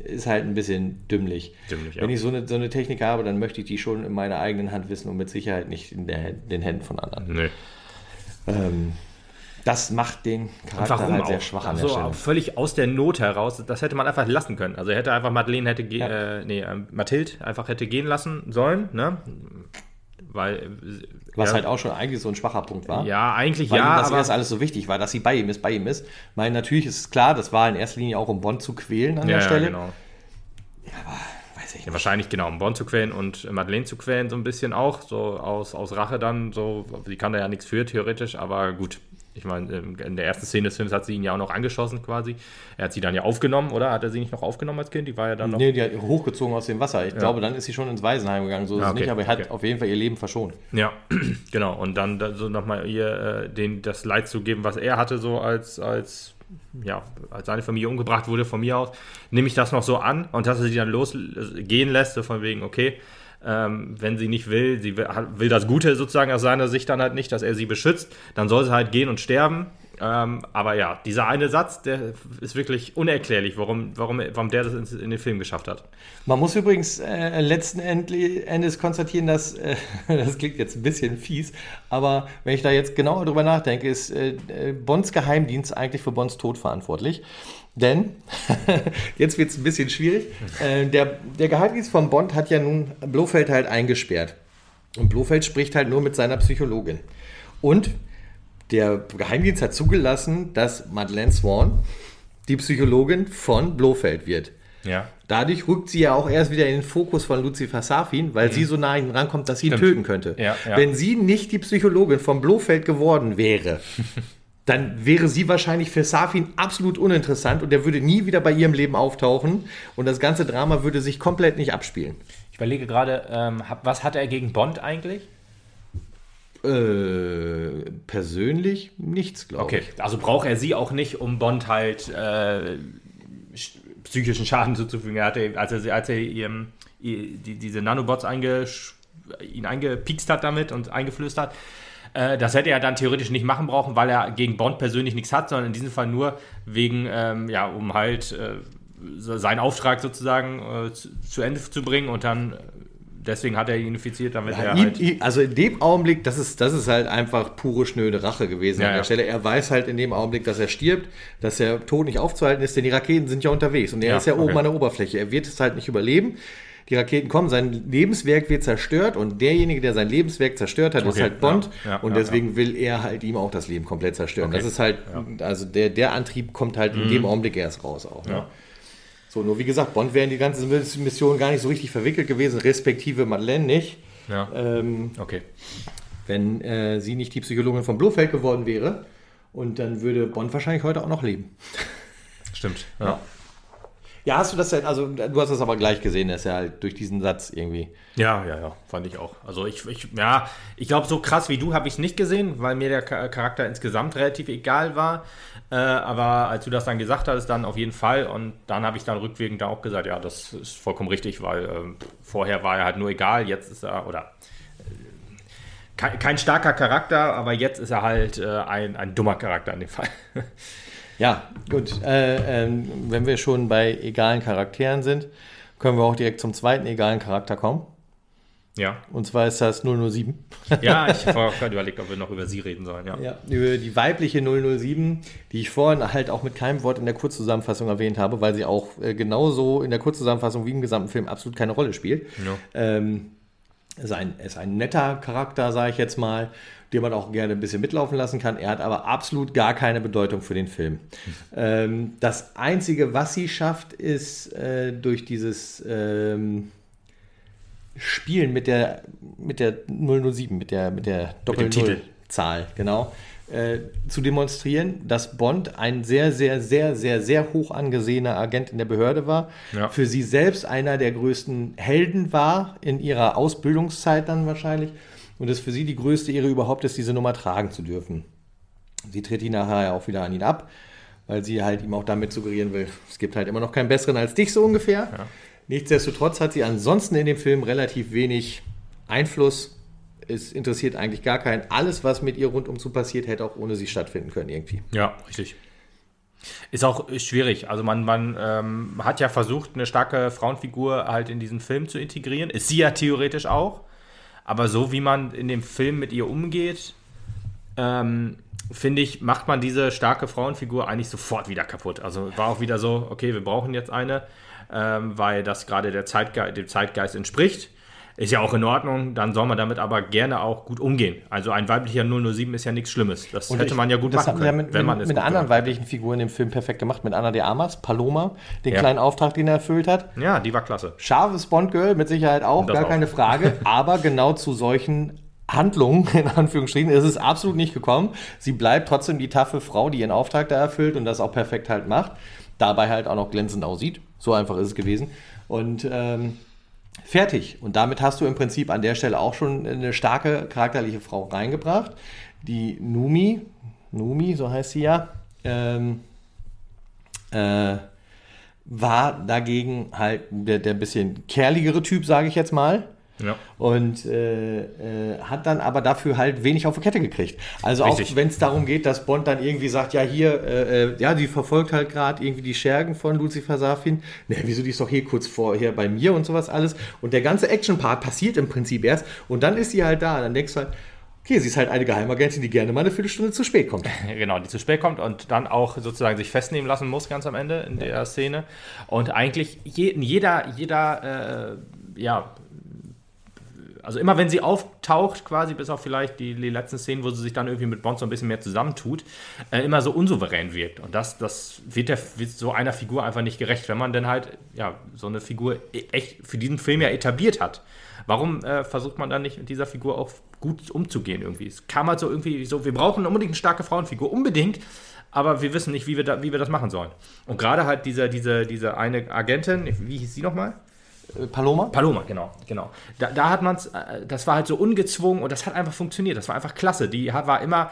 ist halt ein bisschen dümmlich. dümmlich ja. Wenn ich so eine, so eine Technik habe, dann möchte ich die schon in meiner eigenen Hand wissen und mit Sicherheit nicht in der, den Händen von anderen. Nee. Ähm, das macht den Charakter halt sehr schwach an Stelle. Völlig aus der Not heraus, das hätte man einfach lassen können. Also er hätte einfach Madeleine hätte, ja. äh, nee, äh, Mathilde einfach hätte gehen lassen sollen, ne? Weil, Was ja, halt auch schon eigentlich so ein schwacher Punkt war. Ja, eigentlich weil ja. Ihm das erst alles so wichtig war, dass sie bei ihm ist, bei ihm ist. Ich meine, natürlich ist es klar, das war in erster Linie auch, um Bond zu quälen an ja, der Stelle. Ja, genau. Aber weiß ich nicht. wahrscheinlich genau, um Bond zu quälen und Madeleine zu quälen, so ein bisschen auch. So aus, aus Rache dann. So, sie kann da ja nichts für, theoretisch, aber gut. Ich meine, in der ersten Szene des Films hat sie ihn ja auch noch angeschossen quasi. Er hat sie dann ja aufgenommen, oder? Hat er sie nicht noch aufgenommen als Kind? Die war ja dann noch. Nee, die hat hochgezogen aus dem Wasser. Ich ja. glaube, dann ist sie schon ins Waisenheim gegangen. So ist ja, okay. es nicht, aber er hat okay. auf jeden Fall ihr Leben verschont. Ja, genau. Und dann so nochmal ihr äh, den, das Leid zu geben, was er hatte, so als, als ja, als seine Familie umgebracht wurde von mir aus, nehme ich das noch so an und dass er sie dann losgehen lässt, so von wegen, okay, ähm, wenn sie nicht will, sie will, will, das Gute sozusagen aus seiner Sicht dann halt nicht, dass er sie beschützt, dann soll sie halt gehen und sterben. Ähm, aber ja, dieser eine Satz, der ist wirklich unerklärlich, warum, warum, warum der das in, den Film geschafft hat. Man muss übrigens äh, letzten Endes konstatieren, dass, äh, das klingt jetzt ein bisschen fies, aber wenn ich da jetzt genauer drüber nachdenke, ist äh, Bonds Geheimdienst eigentlich für Bonds Tod verantwortlich. Denn, jetzt wird es ein bisschen schwierig, äh, der, der Geheimdienst von Bond hat ja nun Blofeld halt eingesperrt. Und Blofeld spricht halt nur mit seiner Psychologin. Und der Geheimdienst hat zugelassen, dass Madeleine Swan die Psychologin von Blofeld wird. Ja. Dadurch rückt sie ja auch erst wieder in den Fokus von Lucifer Safin, weil mhm. sie so nah an ihn rankommt, dass sie ihn töten könnte. Ja, ja. Wenn sie nicht die Psychologin von Blofeld geworden wäre, dann wäre sie wahrscheinlich für Safin absolut uninteressant und er würde nie wieder bei ihrem Leben auftauchen und das ganze Drama würde sich komplett nicht abspielen. Ich überlege gerade, ähm, was hat er gegen Bond eigentlich? Äh, persönlich nichts, glaube okay. ich. Okay, also braucht er sie auch nicht, um Bond halt äh, psychischen Schaden zuzufügen. Er hatte, als er, als er ihrem, die, diese Nanobots einge, ihn eingepikst hat damit und eingeflößt hat, Äh, das hätte er dann theoretisch nicht machen brauchen, weil er gegen Bond persönlich nichts hat, sondern in diesem Fall nur wegen, ähm, ja, um halt äh, seinen Auftrag sozusagen äh, zu, zu, Ende zu bringen und dann deswegen hat er ihn infiziert, damit ja, er ihn, halt Also in dem Augenblick, das ist, das ist halt einfach pure schnöde Rache gewesen ja, an der ja. Stelle. Er weiß halt in dem Augenblick, dass er stirbt, dass der Tod nicht aufzuhalten ist, denn die Raketen sind ja unterwegs und er ist ja okay. oben an der Oberfläche. Er wird es halt nicht überleben. Die Raketen kommen, sein Lebenswerk wird zerstört und derjenige, der sein Lebenswerk zerstört hat, okay. ist halt Bond und deswegen will er halt ihm auch das Leben komplett zerstören. Okay. Das ist halt, also der, der Antrieb kommt halt mhm. in dem Augenblick erst raus auch. Ne? So, nur wie gesagt, Bond wäre in die ganze Mission gar nicht so richtig verwickelt gewesen, respektive Madeleine nicht. Ja. Ähm, okay. Wenn äh, sie nicht die Psychologin von Blofeld geworden wäre. Und dann würde Bond wahrscheinlich heute auch noch leben. Stimmt. Ja. Ja. Hast du das denn, also du hast das aber gleich gesehen, dass er halt durch diesen Satz irgendwie. Ja, ja, ja, fand ich auch. Also ich, ich ja, ich glaube, so krass wie du habe ich es nicht gesehen, weil mir der Charakter insgesamt relativ egal war. Äh, aber als du das dann gesagt hast, dann auf jeden Fall. Und dann habe ich dann rückwirkend auch gesagt, ja, das ist vollkommen richtig, weil äh, vorher war er halt nur egal, jetzt ist er, oder äh, kein, kein, starker Charakter, aber jetzt ist er halt äh, ein, ein dummer Charakter in dem Fall. Ja, gut. Äh, äh, wenn wir schon bei egalen Charakteren sind, können wir auch direkt zum zweiten egalen Charakter kommen. Ja. Und zwar ist das 007. Ja, ich habe auch gerade überlegt, ob wir noch über sie reden sollen. Ja. ja, über die weibliche 007, die ich vorhin halt auch mit keinem Wort in der Kurzzusammenfassung erwähnt habe, weil sie auch äh, genauso in der Kurzzusammenfassung wie im gesamten Film absolut keine Rolle spielt. Ja. Ähm, ist ein, ist ein netter Charakter, sage ich jetzt mal den man auch gerne ein bisschen mitlaufen lassen kann. Er hat aber absolut gar keine Bedeutung für den Film. Ähm, das Einzige, was sie schafft, ist äh, durch dieses ähm, Spielen mit der, mit der 007, mit der, mit der Doppel-Null-Zahl, genau, äh, zu demonstrieren, dass Bond ein sehr, sehr, sehr, sehr, sehr hoch angesehener Agent in der Behörde war. Ja. Für sie selbst einer der größten Helden war in ihrer Ausbildungszeit dann wahrscheinlich und es für sie die größte Ehre überhaupt ist, diese Nummer tragen zu dürfen. Sie tritt ihn nachher ja auch wieder an ihn ab, weil sie halt ihm auch damit suggerieren will, es gibt halt immer noch keinen besseren als dich so ungefähr. Ja. Nichtsdestotrotz hat sie ansonsten in dem Film relativ wenig Einfluss. Es interessiert eigentlich gar keinen. Alles, was mit ihr rundum zu passiert, hätte auch ohne sie stattfinden können irgendwie. Ja, richtig. Ist auch schwierig. Also man, man ähm, hat ja versucht, eine starke Frauenfigur halt in diesen Film zu integrieren. Ist sie ja theoretisch auch. Aber so wie man in dem Film mit ihr umgeht, ähm, finde ich, macht man diese starke Frauenfigur eigentlich sofort wieder kaputt. Also war auch wieder so, okay, wir brauchen jetzt eine, ähm, weil das gerade Zeitge dem Zeitgeist entspricht. Ist ja auch in Ordnung, dann soll man damit aber gerne auch gut umgehen. Also ein weiblicher 007 ist ja nichts Schlimmes. Das und hätte ich, man ja gut machen können, mit, wenn man es Mit anderen weiblichen Figur in dem Film perfekt gemacht, mit Anna de Armas, Paloma, den ja. kleinen Auftrag, den er erfüllt hat. Ja, die war klasse. Scharfes Bond-Girl, mit Sicherheit auch, gar auch. keine Frage. aber genau zu solchen Handlungen, in Anführungsstrichen, ist es absolut nicht gekommen. Sie bleibt trotzdem die taffe Frau, die ihren Auftrag da erfüllt und das auch perfekt halt macht. Dabei halt auch noch glänzend aussieht. So einfach ist es gewesen. Und ähm, Fertig. Und damit hast du im Prinzip an der Stelle auch schon eine starke charakterliche Frau reingebracht. Die Numi, Numi, so heißt sie ja, ähm, äh, war dagegen halt der, der bisschen kerligere Typ, sage ich jetzt mal. Ja. Und äh, äh, hat dann aber dafür halt wenig auf die Kette gekriegt. Also Richtig. auch wenn es darum geht, dass Bond dann irgendwie sagt, ja hier, äh, äh ja, die verfolgt halt gerade irgendwie die Schergen von Lucifer Safin. Ne, wieso die ist doch hier kurz vorher bei mir und sowas alles. Und der ganze Action-Part passiert im Prinzip erst. Und dann ist sie halt da. Dann denkst du halt, okay, sie ist halt eine Geheimagentin, die gerne mal eine Viertelstunde zu spät kommt. Genau, die zu spät kommt und dann auch sozusagen sich festnehmen lassen muss, ganz am Ende in ja. der Szene. Und eigentlich je, jeder, jeder, äh, ja, also immer wenn sie auftaucht, quasi, bis auf vielleicht die, die, letzten Szenen, wo sie sich dann irgendwie mit Bond so ein bisschen mehr zusammentut, äh, immer so unsouverän wirkt. Und das, das wird, der, wird so einer Figur einfach nicht gerecht, wenn man denn halt ja, so eine Figur e, echt für diesen Film ja etabliert hat. Warum äh, versucht man dann nicht mit dieser Figur auch gut umzugehen irgendwie? Es kam halt so irgendwie so, wir brauchen unbedingt eine starke Frauenfigur, unbedingt, aber wir wissen nicht, wie wir, da, wie wir das machen sollen. Und gerade halt diese, diese, diese eine Agentin, wie hieß sie nochmal? Paloma? Paloma, genau, genau. Da, da hat man es, äh, das war halt so ungezwungen und das hat einfach funktioniert. Das war einfach klasse. Die war immer,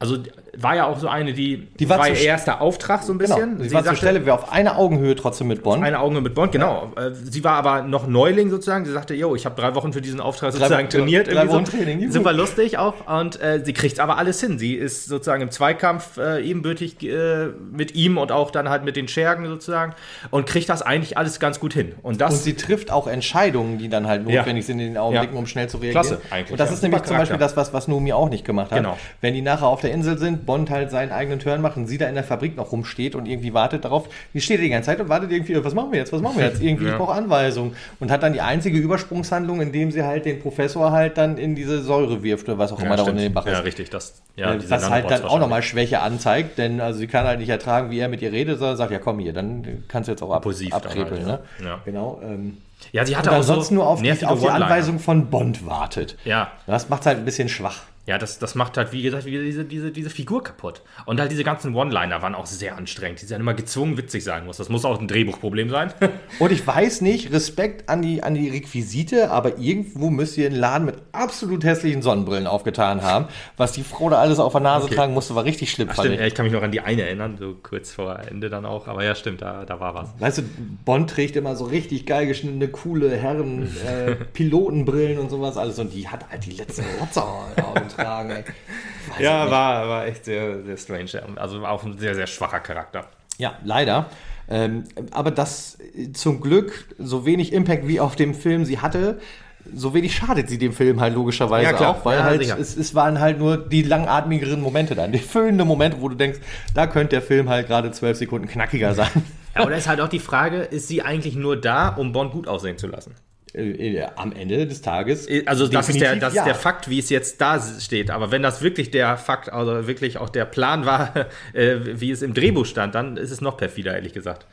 Also war ja auch so eine, die, Die war ihr zu- erster Auftrag so ein Genau. bisschen. Sie, war zur sagte- Stelle, wir auf einer Augenhöhe trotzdem mit Bond. Eine Augen mit Bond, genau. Äh, Sie war aber noch Neuling sozusagen. Sie sagte, yo, ich habe drei Wochen für diesen Auftrag sozusagen trainiert. drei Wochen Training, juhu. Super lustig auch. Und äh, sie kriegt aber alles hin. Sie ist sozusagen im Zweikampf äh, ebenbürtig äh, mit ihm und auch dann halt mit den Schergen sozusagen und kriegt das eigentlich alles ganz gut hin. Und das Und sie trifft auch Entscheidungen, die dann halt Ja. notwendig sind in den Augenblicken, Ja. um schnell zu reagieren. Klasse, eigentlich, Und das ja. ist nämlich Super zum Beispiel Charakter. das, was, was Numi auch nicht gemacht hat. Genau. Wenn die nachher auf der Insel sind, Bond halt seinen eigenen Turn macht und sie da in der Fabrik noch rumsteht und irgendwie wartet darauf, die steht die ganze Zeit und wartet irgendwie, was machen wir jetzt, was machen wir jetzt? Irgendwie, Ja. ich brauche Anweisungen. Und hat dann die einzige Übersprungshandlung, indem sie halt den Professor halt dann in diese Säure wirft oder was auch immer da unten in den Bach Ja, ist. richtig. Das, ja, Äh, was halt dann auch nochmal Schwäche anzeigt, denn also sie kann halt nicht ertragen, wie er mit ihr redet, sondern sagt, ja komm hier, dann kannst du jetzt auch ab, abkrepeln. halt, ne? ja. Ja. Genau. Ähm, Ja, sie hatte und auch so ansonsten nur auf die, auf die. Anweisung von Bond wartet. Ja. Das macht halt ein bisschen schwach. Ja, das, das macht halt, wie gesagt, wieder diese, diese, diese Figur kaputt. Und halt diese ganzen One-Liner waren auch sehr anstrengend. Die sind immer gezwungen, witzig sein muss. Das muss auch ein Drehbuchproblem sein. Und ich weiß nicht, Respekt an die, an die Requisite, aber irgendwo müsst ihr einen Laden mit absolut hässlichen Sonnenbrillen aufgetan haben. Was die Frau da alles auf der Nase Okay. tragen musste, war richtig schlimm. fand Stimmt, ich. ich kann mich noch an die eine erinnern, so kurz vor Ende dann auch. Aber ja, stimmt, da, da war was. Weißt du, Bond trägt immer so richtig geil geschnittene, coole Herren, äh, Pilotenbrillen und sowas alles. Und die hat halt die letzten Rotzer Augen tragen. Ey. Weiß ich Ja, war, war echt sehr, sehr strange. Also auch ein sehr, sehr schwacher Charakter. Ja, leider. Ähm, aber das äh, zum Glück so wenig Impact wie auf dem Film sie hatte, so wenig schadet sie dem Film halt logischerweise Ja, klar. auch, weil Ja, halt sicher. es, es waren halt nur die langatmigeren Momente dann, die füllenden Momente, wo du denkst, da könnte der Film halt gerade zwölf Sekunden knackiger sein. Ja, oder ist halt auch die Frage, ist sie eigentlich nur da, um Bond gut aussehen zu lassen? Äh, äh, Am Ende des Tages. Also das, ist der, das ja. ist der Fakt, wie es jetzt da steht. Aber wenn das wirklich der Fakt, also wirklich auch der Plan war, äh, wie es im Drehbuch stand, dann ist es noch perfider, ehrlich gesagt.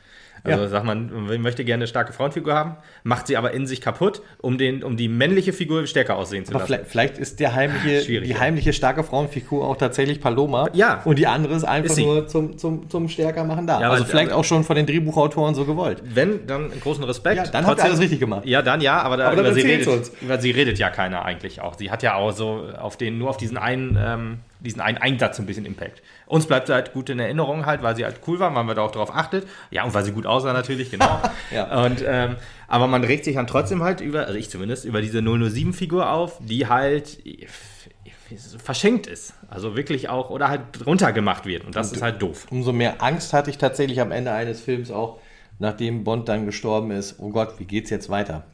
Also Ja. sagt man, man möchte gerne eine starke Frauenfigur haben, macht sie aber in sich kaputt, um, den, um die männliche Figur stärker aussehen zu Aber lassen. vielleicht, ist der heimliche, Schwierig, die ja. heimliche starke Frauenfigur auch tatsächlich Paloma. Ja. Und die andere ist einfach Ist sie. nur zum, zum, zum stärker machen da. Ja, aber- also vielleicht aber- auch schon von den Drehbuchautoren so gewollt. Wenn, dann großen Respekt. Ja, dann habt ihr alles richtig gemacht. Ja, dann ja, aber, da, Aber über, sie redet, uns. über sie redet ja keiner eigentlich auch. Sie hat ja auch so auf den, nur auf diesen einen, ähm, diesen einen Einsatz so ein bisschen Impact. Uns bleibt sie halt gut in Erinnerung halt, weil sie halt cool war, weil man da auch drauf achtet. Ja, und weil sie gut aussah natürlich, genau. Ja. Und, ähm, aber man regt sich dann trotzdem halt über, also ich zumindest, über diese 007-Figur auf, die halt verschenkt ist. Also wirklich auch, oder halt runtergemacht wird. Und das ist halt doof. Umso mehr Angst hatte ich tatsächlich am Ende eines Films auch, nachdem Bond dann gestorben ist. Oh Gott, wie geht's jetzt weiter?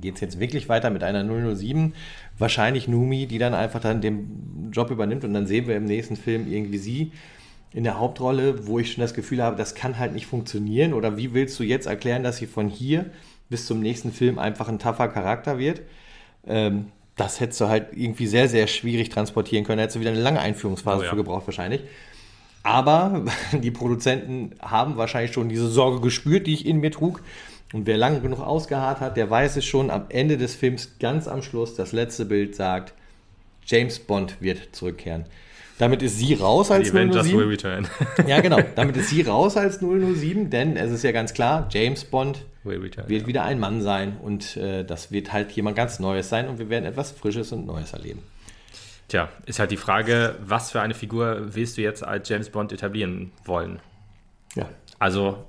Geht es jetzt wirklich weiter mit einer 007? Wahrscheinlich Numi, die dann einfach dann den Job übernimmt und dann sehen wir im nächsten Film irgendwie sie in der Hauptrolle, wo ich schon das Gefühl habe, das kann halt nicht funktionieren. Oder wie willst du jetzt erklären, dass sie von hier bis zum nächsten Film einfach ein tougher Charakter wird? Ähm, das hättest du halt irgendwie sehr, sehr schwierig transportieren können. Da hättest du wieder eine lange Einführungsphase Oh ja. für gebraucht wahrscheinlich. Aber die Produzenten haben wahrscheinlich schon diese Sorge gespürt, die ich in mir trug. Und wer lange genug ausgeharrt hat, der weiß es schon. Am Ende des Films, ganz am Schluss, das letzte Bild sagt, James Bond wird zurückkehren. Damit ist sie raus als Die Avengers will 007. return. Ja, genau. Damit ist sie raus als 007, denn es ist ja ganz klar, James Bond return. wird wieder ein Mann sein und äh, das wird halt jemand ganz Neues sein und wir werden etwas Frisches und Neues erleben. Tja, ist halt die Frage, was für eine Figur willst du jetzt als James Bond etablieren wollen? Ja. Also,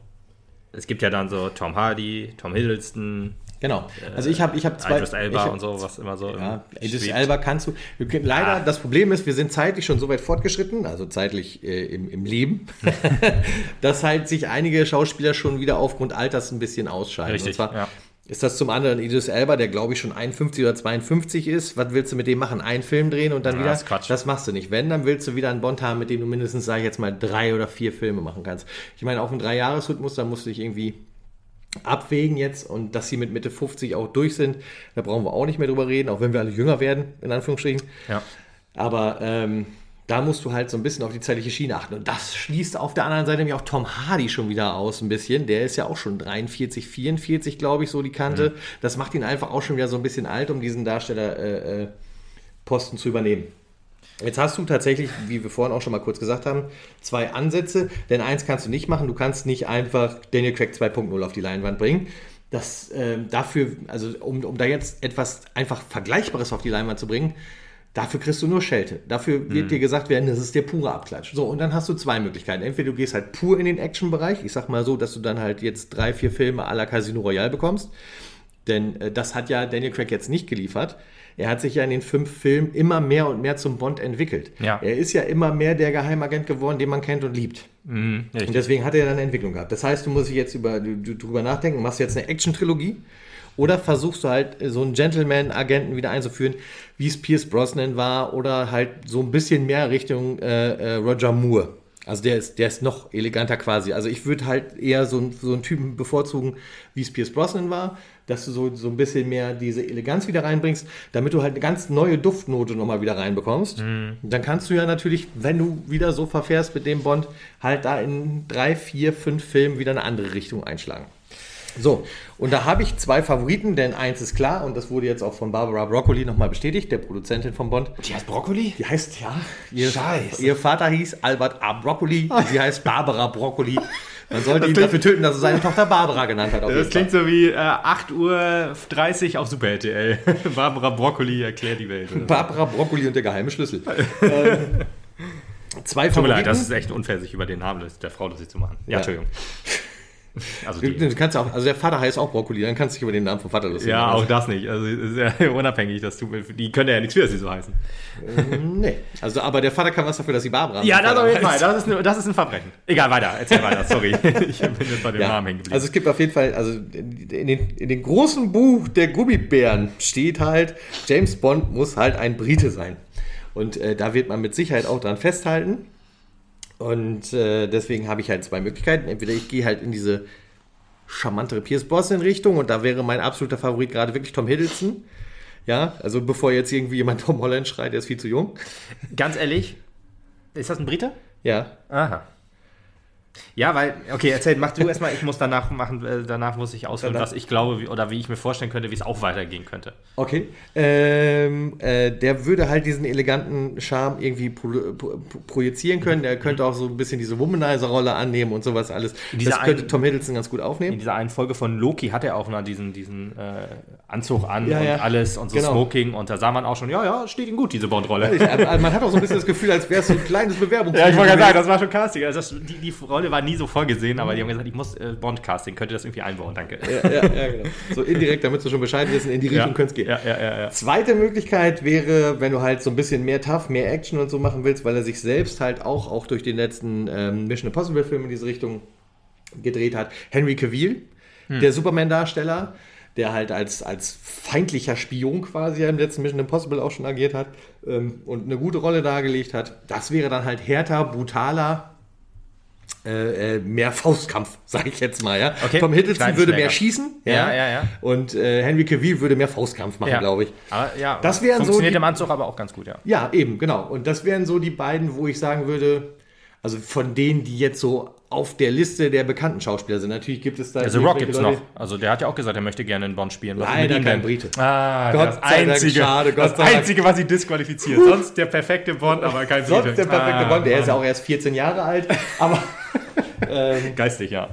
es gibt ja dann so Tom Hardy, Tom Hiddleston, Genau. Also ich habe ich hab zwei. Idris Elba hab, und so, was immer so. Ja, im- Idris schwebt. Elba kannst du. Leider, Ah. das Problem ist, wir sind zeitlich schon so weit fortgeschritten, also zeitlich äh, im, im Leben, dass halt sich einige Schauspieler schon wieder aufgrund Alters ein bisschen ausscheiden. Richtig, Und zwar ja. Ist das zum anderen Idris Elba, der glaube ich schon 51 oder 52 ist. Was willst du mit dem machen? Einen Film drehen und dann Ja, wieder? das ist Quatsch. Das machst du nicht. Wenn, dann willst du wieder einen Bond haben, mit dem du mindestens, sage ich jetzt mal, drei oder vier Filme machen kannst. Ich meine, auf einen Dreijahresrhythmus, da musst du dich irgendwie abwägen jetzt und dass sie mit Mitte 50 auch durch sind, da brauchen wir auch nicht mehr drüber reden, auch wenn wir alle jünger werden, in Anführungsstrichen. Ja. Aber ähm, da musst du halt so ein bisschen auf die zeitliche Schiene achten. Und das schließt auf der anderen Seite nämlich auch Tom Hardy schon wieder aus ein bisschen. Der ist ja auch schon 43, 44, glaube ich, so die Kante. Das macht ihn einfach auch schon wieder so ein bisschen alt, um diesen Darsteller äh, äh, zu übernehmen. Jetzt hast du tatsächlich, wie wir vorhin auch schon mal kurz gesagt haben, zwei Ansätze. Denn eins kannst du nicht machen. Du kannst nicht einfach Daniel Craig 2.0 auf die Leinwand bringen. Das ähm, dafür, also um, um da jetzt etwas einfach Vergleichbares auf die Leinwand zu bringen, Dafür kriegst du nur Schelte. Dafür wird dir gesagt werden, das ist der pure Abklatsch. So, und dann hast du zwei Möglichkeiten. Entweder du gehst halt pur in den Action-Bereich. Ich sag mal so, dass du dann halt jetzt drei, vier Filme à la Casino Royale bekommst. Denn äh, das hat ja Daniel Craig jetzt nicht geliefert. Er hat sich ja in den fünf Filmen immer mehr und mehr zum Bond entwickelt. Ja. Er ist ja immer mehr der Geheimagent geworden, den man kennt und liebt. Und deswegen hat er dann eine Entwicklung gehabt. Das heißt, du musst dich jetzt über, du, drüber nachdenken, machst jetzt eine Action-Trilogie oder versuchst du halt so einen Gentleman-Agenten wieder einzuführen, wie es Pierce Brosnan war oder halt so ein bisschen mehr Richtung äh, äh, Roger Moore. Also der ist, der ist noch eleganter quasi. Also ich würde halt eher so, einen- so einen Typen bevorzugen, wie es Pierce Brosnan war, dass du so, so ein bisschen mehr diese Eleganz wieder reinbringst, damit du halt eine ganz neue Duftnote nochmal wieder reinbekommst. Dann kannst du ja natürlich, wenn du wieder so verfährst mit dem Bond, halt da in drei, vier, fünf Filmen wieder eine andere Richtung einschlagen. So, und da habe ich zwei Favoriten, denn eins ist klar, und das wurde jetzt auch von Barbara Broccoli nochmal bestätigt, der Produzentin von Bond. Die heißt Brokkoli? Die heißt, ja, ihr, Scheiße. ihr Vater hieß Albert A. Broccoli, sie heißt Barbara Broccoli. Man sollte ihn dafür töten, dass er seine Tochter Barbara genannt hat. Das klingt so wie äh, 8.30 Uhr auf Super RTL. Barbara Brokkoli erklärt die Welt. Barbara Broccoli und der geheime Schlüssel. ähm, zwei Tut mir leid, das ist echt unfair, sich über den Namen der Frau lustig zu machen. Ja, Ja. Entschuldigung. Also Du die, kannst auch, also der Vater heißt auch Broccoli, dann kannst du dich über den Namen vom Vater lustig ja, auch das nicht. Also ja unabhängig, dass du, die können ja nichts für, dass sie so heißen. Nee, also aber der Vater kann was dafür, dass sie Barbara Ja, das auf jeden Fall. Das ist, eine, das ist ein Verbrechen. Egal, weiter. Erzähl weiter. Sorry. Ich bin jetzt bei dem Ja, Namen hängen geblieben. also es gibt auf jeden Fall, also in den, in den großen Buch der Gummibären steht halt, James Bond muss halt ein Brite sein. Und äh, da wird man mit Sicherheit auch dran festhalten. Und äh, deswegen habe ich halt zwei Möglichkeiten. Entweder ich gehe halt in diese charmantere Pierce Brosnan Richtung und da wäre mein absoluter Favorit gerade wirklich Tom Hiddleston. Ja, also bevor jetzt irgendwie jemand Tom Holland schreit, der ist viel zu jung. Ganz ehrlich, ist das ein Brite? Ja, Aha. Ja, weil, okay, erzähl, mach du erstmal, ich muss danach machen, äh, danach muss ich ausführen, was ich glaube wie, oder wie ich mir vorstellen könnte, wie es auch weitergehen könnte. Okay. Ähm, äh, der würde halt diesen eleganten Charme irgendwie pro, pro, projizieren können. Der könnte auch so ein bisschen diese Womanizer-Rolle annehmen und sowas alles. Das könnte Tom Hiddleston ganz gut In aufnehmen. dieser einen Folge von Loki hat er auch mal diesen, diesen äh, Anzug an Ja, und ja. alles und so Genau. Smoking und da sah man auch schon, ja, ja, steht ihm gut, diese Bond-Rolle. Also man hat auch so ein bisschen das Gefühl, als wäre es so ein kleines Bewerbungs. Ja, ich wollte gerade sagen, das war schon Casting. Also das, die, die Rolle war nie so vorgesehen, aber die haben gesagt, ich muss äh, Bond-Casting, könnt ihr das irgendwie einbauen, danke. ja, ja, ja, genau. So indirekt, damit sie schon Bescheid wissen, in die Richtung könnte es gehen. ja, ja, ja, ja. Zweite Möglichkeit wäre, wenn du halt so ein bisschen mehr Tough, mehr Action und so machen willst, weil er sich selbst halt auch, auch durch den letzten ähm, Mission Impossible Film in diese Richtung gedreht hat. Henry Cavill, der Superman-Darsteller, der halt als, als feindlicher Spion quasi im letzten Mission Impossible auch schon agiert hat ähm, und eine gute Rolle dargelegt hat. Das wäre dann halt härter, brutaler, äh, äh, mehr Faustkampf, sage ich jetzt mal. Ja? Okay. Tom Hiddleston würde mehr schießen. Ja, ja, ja. Und äh, Henry Cavill würde mehr Faustkampf machen, ja. glaube ich. Aber, ja, Das wären so funktioniert die- im Anzug aber auch ganz gut, ja. Ja, eben, genau. Und das wären so die beiden, wo ich sagen würde, also von denen, die jetzt so auf der Liste der bekannten Schauspieler sind. Natürlich gibt es da. Also Rock gibt's Leute- noch. Also der hat ja auch gesagt, er möchte gerne in Bond spielen. Was Leider kein? Brite. Ah, Gott das sei Dank, einzige, schade, Gott das sei Dank. einzige, was sie disqualifiziert. Sonst der perfekte Bond, aber kein Brite. Sonst der perfekte Ah, Bond, der ist ja Mann. auch erst 14 Jahre alt. Aber geistig, ja.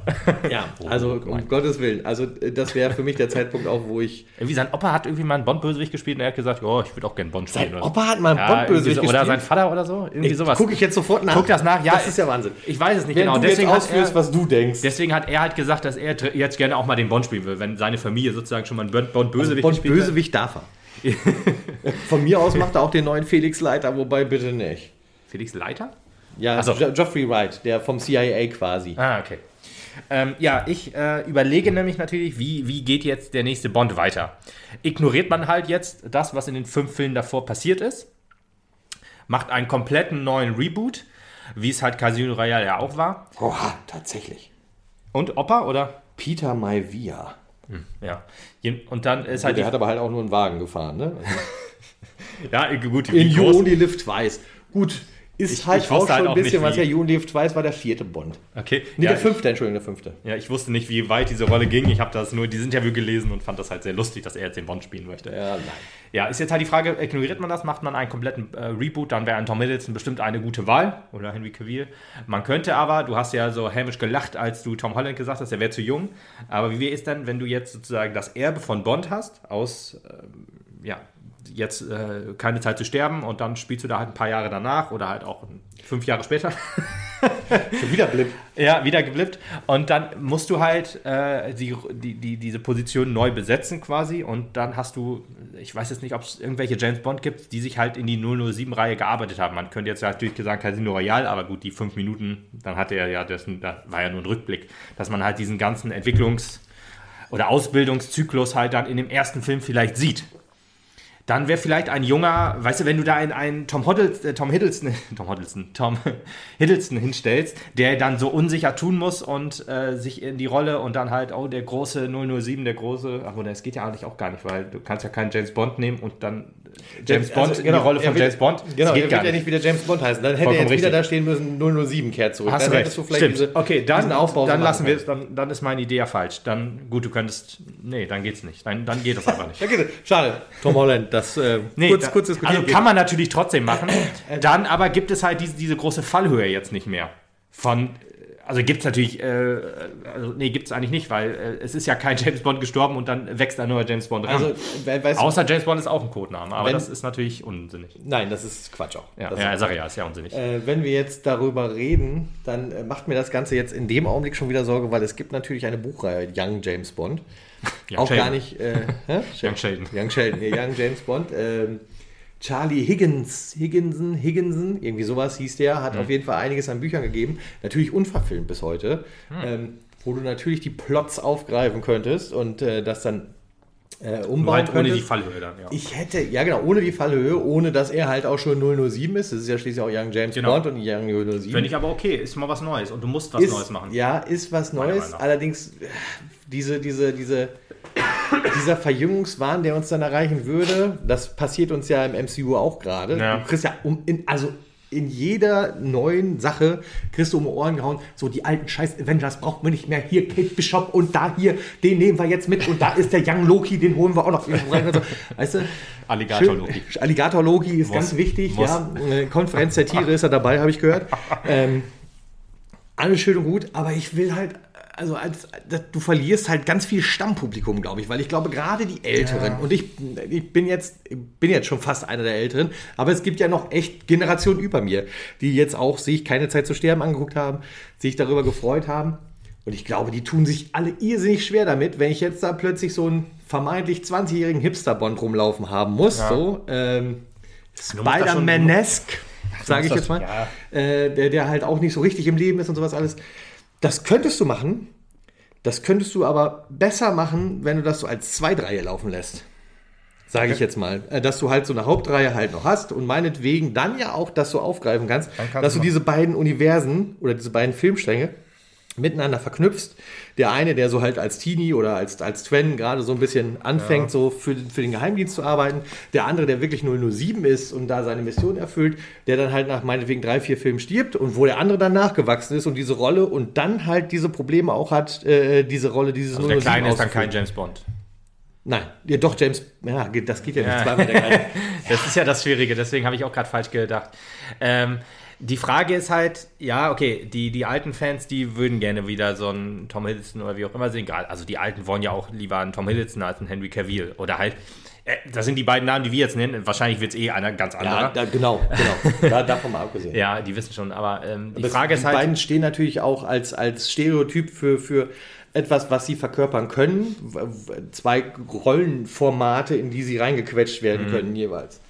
ja, also um Gottes Willen. Also äh, das wäre für mich der Zeitpunkt auch, wo ich. Irgendwie sein Opa hat irgendwie mal einen Bond-Bösewicht gespielt und er hat gesagt, ja, ich würde auch gerne Bond spielen. Sein oder. Opa hat mal einen ja, Bond-Bösewicht so, Oder gespielt. sein Vater oder so. Irgendwie sowas. Gucke ich jetzt sofort nach. Guck das nach, ja. Das ist ja Wahnsinn. Ich weiß es nicht Wenn genau. du Deswegen jetzt ausführst, er, was du denkst. deswegen hat er halt gesagt, dass er jetzt gerne auch mal den Bond spielen will, wenn seine Familie sozusagen schon mal einen Bond- Bond-Bösewicht Bond gespielt hat. Bösewicht darf er. Von mir aus macht er auch den neuen Felix Leiter, wobei bitte nicht. Felix Leiter? Ja, so. Jo Geoffrey Wright, der vom CIA quasi. Ah, okay. Ähm, ja, ich äh, überlege nämlich natürlich, wie, wie geht jetzt der nächste Bond weiter? Ignoriert man halt jetzt das, was in den fünf Filmen davor passiert ist? Macht einen kompletten neuen Reboot, wie es halt Casino Royale ja auch war? Oha, tatsächlich. Und Opa, oder? Peter Maivia. Ja. Je- Und dann ist halt Der die, hat aber halt auch nur einen Wagen gefahren, ne? Ja, gut, In You Only Live Twice. Gut, ist Ich- halt ich auch wusste schon halt ein auch bisschen nicht, was. Only Live Twice war der vierte Bond. Okay. Nee, ja, der fünfte, Entschuldigung, der fünfte. Ja, ich wusste nicht, wie weit diese Rolle ging. Ich habe das nur, die Interview gelesen und fand das halt sehr lustig, dass er jetzt den Bond spielen möchte. Ja, nein. Ja, ist jetzt halt die Frage, ignoriert man das, macht man einen kompletten äh, Reboot, dann wäre ein Tom Hiddleston bestimmt eine gute Wahl oder Henry Cavill. Man könnte aber, du hast ja so hämisch gelacht, als du Tom Holland gesagt hast, er wäre zu jung. Aber wie wäre es denn, wenn du jetzt sozusagen das Erbe von Bond hast, aus, ähm, ja, jetzt äh, keine Zeit zu sterben und dann spielst du da halt ein paar Jahre danach oder halt auch fünf Jahre später. Schon wieder Blip. Ja, wieder geblippt. Und dann musst du halt äh, die, die, die, diese Position neu besetzen quasi. Und dann hast du, ich weiß jetzt nicht, ob es irgendwelche James Bond gibt, die sich halt in die 007-Reihe gearbeitet haben. Man könnte jetzt natürlich sagen Casino Royale, aber gut, die fünf Minuten, dann hatte er ja, das, da war ja nur ein Rückblick, dass man halt diesen ganzen Entwicklungs- oder Ausbildungszyklus halt dann in dem ersten Film vielleicht sieht dann wäre vielleicht ein junger, weißt du, wenn du da einen, einen Tom, Hoddles, äh, Tom Hiddleston, Tom Hiddleston, Tom Hiddleston hinstellst, der dann so unsicher tun muss und äh, sich in die Rolle und dann halt, oh, der große 007, der große, oder es geht ja eigentlich auch gar nicht, weil du kannst ja keinen James Bond nehmen und dann James Also, Bond in genau, die Rolle er von wird- James Bond. Genau, das er geht wird gar ja nicht. wieder James Bond heißen. Dann hätte er Vollkommen jetzt wieder richtig. da stehen müssen, 007 kehrt zurück. Hast dann recht. du vielleicht Stimmt. diese, okay, dann, diesen Aufbau dann lassen wir es, dann, dann ist meine Idee ja falsch. Dann, gut, du könntest, nee, dann geht's nicht. Dann, dann geht das einfach nicht. Es. Schade. Tom Holland, das äh, Nee, kurz, da, kurz diskutiert. Also kann man natürlich trotzdem machen. Dann aber gibt es halt diese, diese große Fallhöhe jetzt nicht mehr. Von, also gibt es natürlich, äh, also nee, gibt es eigentlich nicht, weil äh, es ist ja kein James Bond gestorben und dann wächst ein neuer James Bond ran. also, we- weißt Außer James Bond ist auch ein Codename, aber Wenn- das ist natürlich unsinnig. nein, das ist Quatsch auch. Ja, das ja ist, sag ich ja, ist ja unsinnig. äh, wenn wir jetzt darüber reden, dann äh, macht mir das Ganze jetzt in dem Augenblick schon wieder Sorge, weil es gibt natürlich eine Buchreihe, Young James Bond. Young auch Sheldon. gar nicht. Äh? Young Sheldon. Young Sheldon, nee, Young James Bond. Charlie Higgins, Higginson, Higginson, irgendwie sowas hieß der, hat auf jeden Fall einiges an Büchern gegeben. Natürlich unverfilmt bis heute, Hm. ähm, wo du natürlich die Plots aufgreifen könntest und äh, das dann äh, umbauen halt ohne die Fallhöhe dann, ja. Ich hätte, ja genau, ohne die Fallhöhe, ohne dass er halt auch schon 007 ist. Das ist ja schließlich auch Young James Genau. Bond und Young 007. Finde ich aber okay, ist mal was Neues und du musst was ist, Neues machen. Ja, ist was Neues. Allerdings, äh, diese, diese, diese, dieser Verjüngungswahn, der uns dann erreichen würde, das passiert uns ja im MCU auch gerade. Ja. Du kriegst ja um, in, also in jeder neuen Sache kriegst du um die Ohren gehauen, so die alten scheiß Avengers braucht man nicht mehr. Hier Kate Bishop und da hier, den nehmen wir jetzt mit und da ist der Young Loki, den holen wir auch noch weißt du? Alligator Loki. Schön- Alligator Loki ist Muss. ganz wichtig. Muss. Ja, Konferenz der Tiere ist er dabei, habe ich gehört. Ähm, alles schön und gut, aber ich will halt, also als, du verlierst halt ganz viel Stammpublikum, glaube ich, weil ich glaube, gerade die Älteren, und ich, ich bin jetzt, bin jetzt schon fast einer der Älteren, aber es gibt ja noch echt Generationen über mir, die jetzt auch sich keine Zeit zu sterben angeguckt haben, sich darüber gefreut haben. Und ich glaube, die tun sich alle irrsinnig schwer damit, wenn ich jetzt da plötzlich so einen vermeintlich 20-jährigen Hipster-Bond rumlaufen haben muss. So, ähm, Spider-Man-esque, sage ich jetzt mal. das- Äh, der, der halt auch nicht so richtig im Leben ist und sowas alles. Das könntest du machen. Das könntest du aber besser machen, wenn du das so als Zweitreihe laufen lässt. Sage ich jetzt mal. Äh, Dass du halt so eine Hauptreihe halt noch hast und meinetwegen dann ja auch das so aufgreifen kannst, kannst dass du diese beiden Universen oder diese beiden Filmstränge miteinander verknüpfst. Der eine, der so halt als Teenie oder als, als Twen gerade so ein bisschen anfängt, so für, für den Geheimdienst zu arbeiten. Der andere, der wirklich 007 ist und da seine Mission erfüllt, der dann halt nach meinetwegen drei, vier Filmen stirbt und wo der andere dann nachgewachsen ist und diese Rolle und dann halt diese Probleme auch hat, äh, diese Rolle dieses Also der Kleine ist dann kein James Bond. Nein, ja, doch, James, ja, das geht ja nicht Ja. zweimal der. Das ist ja das Schwierige, deswegen habe ich auch gerade falsch gedacht. Ähm, die Frage ist halt, ja, okay, die, die alten Fans, die würden gerne wieder so einen Tom Hiddleston oder wie auch immer sehen. Gerade- Also die Alten wollen ja auch lieber einen Tom Hiddleston als einen Henry Cavill. Oder halt, äh, das sind die beiden Namen, die wir jetzt nennen. Wahrscheinlich wird es eh einer ganz Ja, anderer. da, genau, genau. Da, davon mal abgesehen. Ja, die wissen schon, aber ähm, die Das- Frage ist die halt. beiden stehen natürlich auch als, als Stereotyp für, für etwas, was sie verkörpern können. Zwei Rollenformate, in die sie reingequetscht Mhm. werden können, jeweils.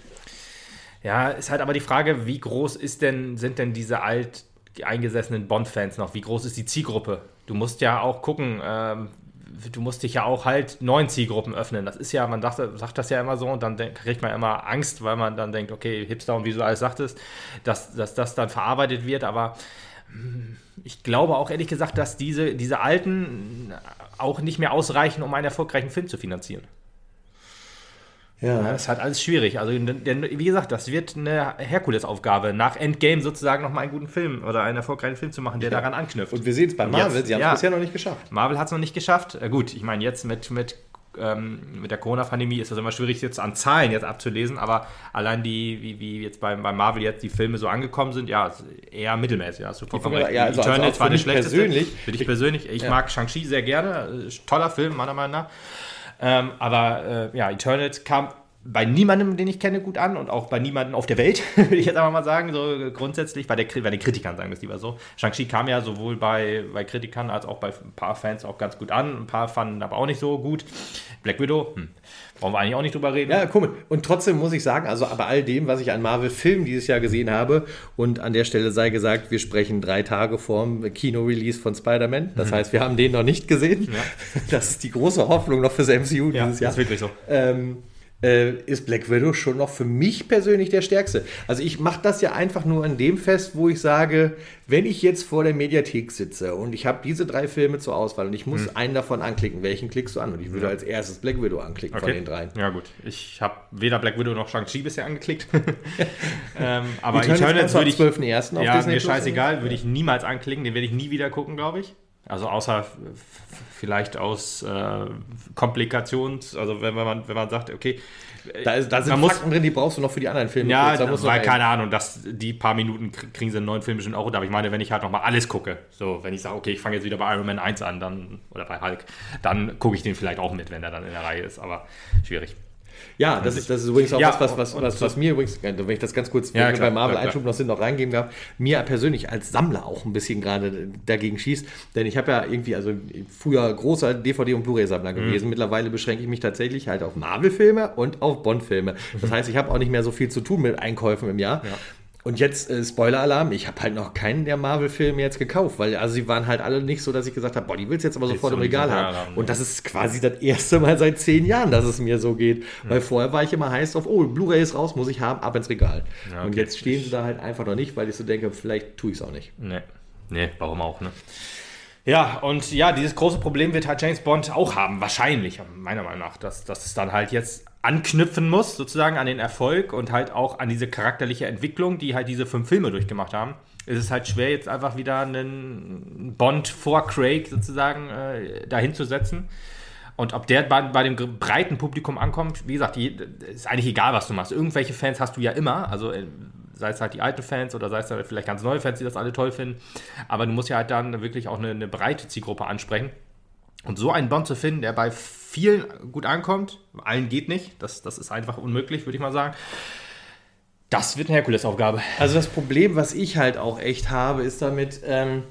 Ja, ist halt aber die Frage, wie groß ist denn, sind denn diese alt eingesessenen Bond-Fans noch? Wie groß ist die Zielgruppe? Du musst ja auch gucken, ähm, du musst dich ja auch halt neuen Zielgruppen öffnen. Das ist ja, man dachte, sagt das ja immer so und dann kriegt man immer Angst, weil man dann denkt, okay, Hipster und wie du alles sagtest, dass, dass das dann verarbeitet wird, aber hm, ich glaube auch ehrlich gesagt, dass diese, diese Alten auch nicht mehr ausreichen, um einen erfolgreichen Film zu finanzieren. Ja, Ja. das ist halt alles schwierig. Also, denn, wie gesagt, das wird eine Herkulesaufgabe, nach Endgame sozusagen nochmal einen guten Film oder einen erfolgreichen Film zu machen, der daran anknüpft. Und wir sehen es bei Marvel, jetzt- sie haben es ja. bisher noch nicht geschafft. Marvel hat es noch nicht geschafft. Äh, gut, ich meine, jetzt mit, mit, ähm, mit der Corona-Pandemie ist das immer schwierig, jetzt an Zahlen jetzt abzulesen, aber allein die, wie, wie jetzt bei, bei Marvel jetzt die Filme so angekommen sind, ja, eher mittelmäßig. Ja, hast du vollkommen recht. ja, also- also Eternals auch war mich schlechteste. persönlich. Für dich persönlich. Ich Ja. mag Shang-Chi sehr gerne. Äh, Toller Film, meiner Meinung nach. Ähm, aber äh, ja, Eternals kam bei niemandem, den ich kenne, gut an und auch bei niemandem auf der Welt, würde ich jetzt einfach mal sagen, so grundsätzlich, bei, der, bei den Kritikern sagen wir es lieber so. Shang-Chi kam ja sowohl bei, bei Kritikern als auch bei ein paar Fans auch ganz gut an, ein paar fanden aber auch nicht so gut. Black Widow, hm. Brauchen wir eigentlich auch nicht drüber reden. Ja, komisch. Und trotzdem muss ich sagen, also bei all dem, was ich an Marvel-Filmen dieses Jahr gesehen habe, und an der Stelle sei gesagt, wir sprechen drei Tage vorm Kino-Release von Spider-Man. Das mhm. heißt, wir haben den noch nicht gesehen. Ja. Das ist die große Hoffnung noch fürs MCU ja, dieses Jahr. Das ist wirklich so. Ähm, äh, ist Black Widow schon noch für mich persönlich der stärkste. Also ich mache das ja einfach nur an dem fest, wo ich sage, wenn ich jetzt vor der Mediathek sitze und ich habe diese drei Filme zur Auswahl und ich muss hm. einen davon anklicken, welchen klickst du an? Und ich würde ja. als erstes Black Widow anklicken okay. von den dreien. Ja gut, ich habe weder Black Widow noch Shang-Chi bisher angeklickt. ähm, aber Eternals würde ich... 12.1. auf ja, Disney mir scheißegal, würde ich niemals anklicken, den werde ich nie wieder gucken, glaube ich. Also außer vielleicht aus äh, Komplikations, also wenn, wenn, man, wenn man sagt, okay, da, ist, da sind man Fakten muss, drin, die brauchst du noch für die anderen Filme. Ja, da weil, keine Ahnung, dass die paar Minuten kriegen sie einen neuen Film bestimmt auch. Aber ich meine, wenn ich halt nochmal alles gucke, so, wenn ich sage, okay, ich fange jetzt wieder bei Iron Man 1 an, dann, oder bei Hulk, dann gucke ich den vielleicht auch mit, wenn er dann in der Reihe ist, aber schwierig. Ja, das ist, das ist übrigens auch ja, was, was, was, was, mir übrigens, wenn ich das ganz kurz ja, klar, bei Marvel Einschub noch sind, noch reingeben darf, mir persönlich als Sammler auch ein bisschen gerade dagegen schießt. Denn ich habe ja irgendwie, also früher großer DVD- und Blu-ray-Sammler mhm. gewesen. Mhm. Mittlerweile beschränke ich mich tatsächlich halt auf Marvel-Filme und auf Bond-Filme. Das heißt, ich habe auch nicht mehr so viel zu tun mit Einkäufen im Jahr. Ja. Und jetzt, äh, Spoiler-Alarm, ich habe halt noch keinen der Marvel-Filme jetzt gekauft, weil also sie waren halt alle nicht so, dass ich gesagt habe, boah, die willst du jetzt aber sofort im Regal haben. haben. Und das ist quasi das erste Mal seit zehn Jahren, dass es mir so geht. Mhm. Weil vorher war ich immer heiß auf, oh, Blu-ray ist raus, muss ich haben, ab ins Regal. Ja, okay. Und jetzt stehen sie da halt einfach noch nicht, weil ich so denke, vielleicht tue ich es auch nicht. Nee. Nee, warum auch, ne? Ja, und ja, dieses große Problem wird halt James Bond auch haben, wahrscheinlich, meiner Meinung nach, dass, dass es dann halt jetzt anknüpfen muss, sozusagen an den Erfolg und halt auch an diese charakterliche Entwicklung, die halt diese fünf Filme durchgemacht haben. Es ist halt schwer, jetzt einfach wieder einen Bond vor Craig sozusagen äh, dahin zu setzen. Und ob der bei, bei, dem breiten Publikum ankommt, wie gesagt, die, ist eigentlich egal, was du machst. Irgendwelche Fans hast du ja immer. Also äh, sei es halt die alten Fans oder sei es halt vielleicht ganz neue Fans, die das alle toll finden. Aber du musst ja halt dann wirklich auch eine, eine breite Zielgruppe ansprechen. Und so einen Bond zu finden, der bei vielen gut ankommt, allen geht nicht, das, das ist einfach unmöglich, würde ich mal sagen. Das wird eine Herkulesaufgabe. Also das Problem, was ich halt auch echt habe, ist damit, ähm,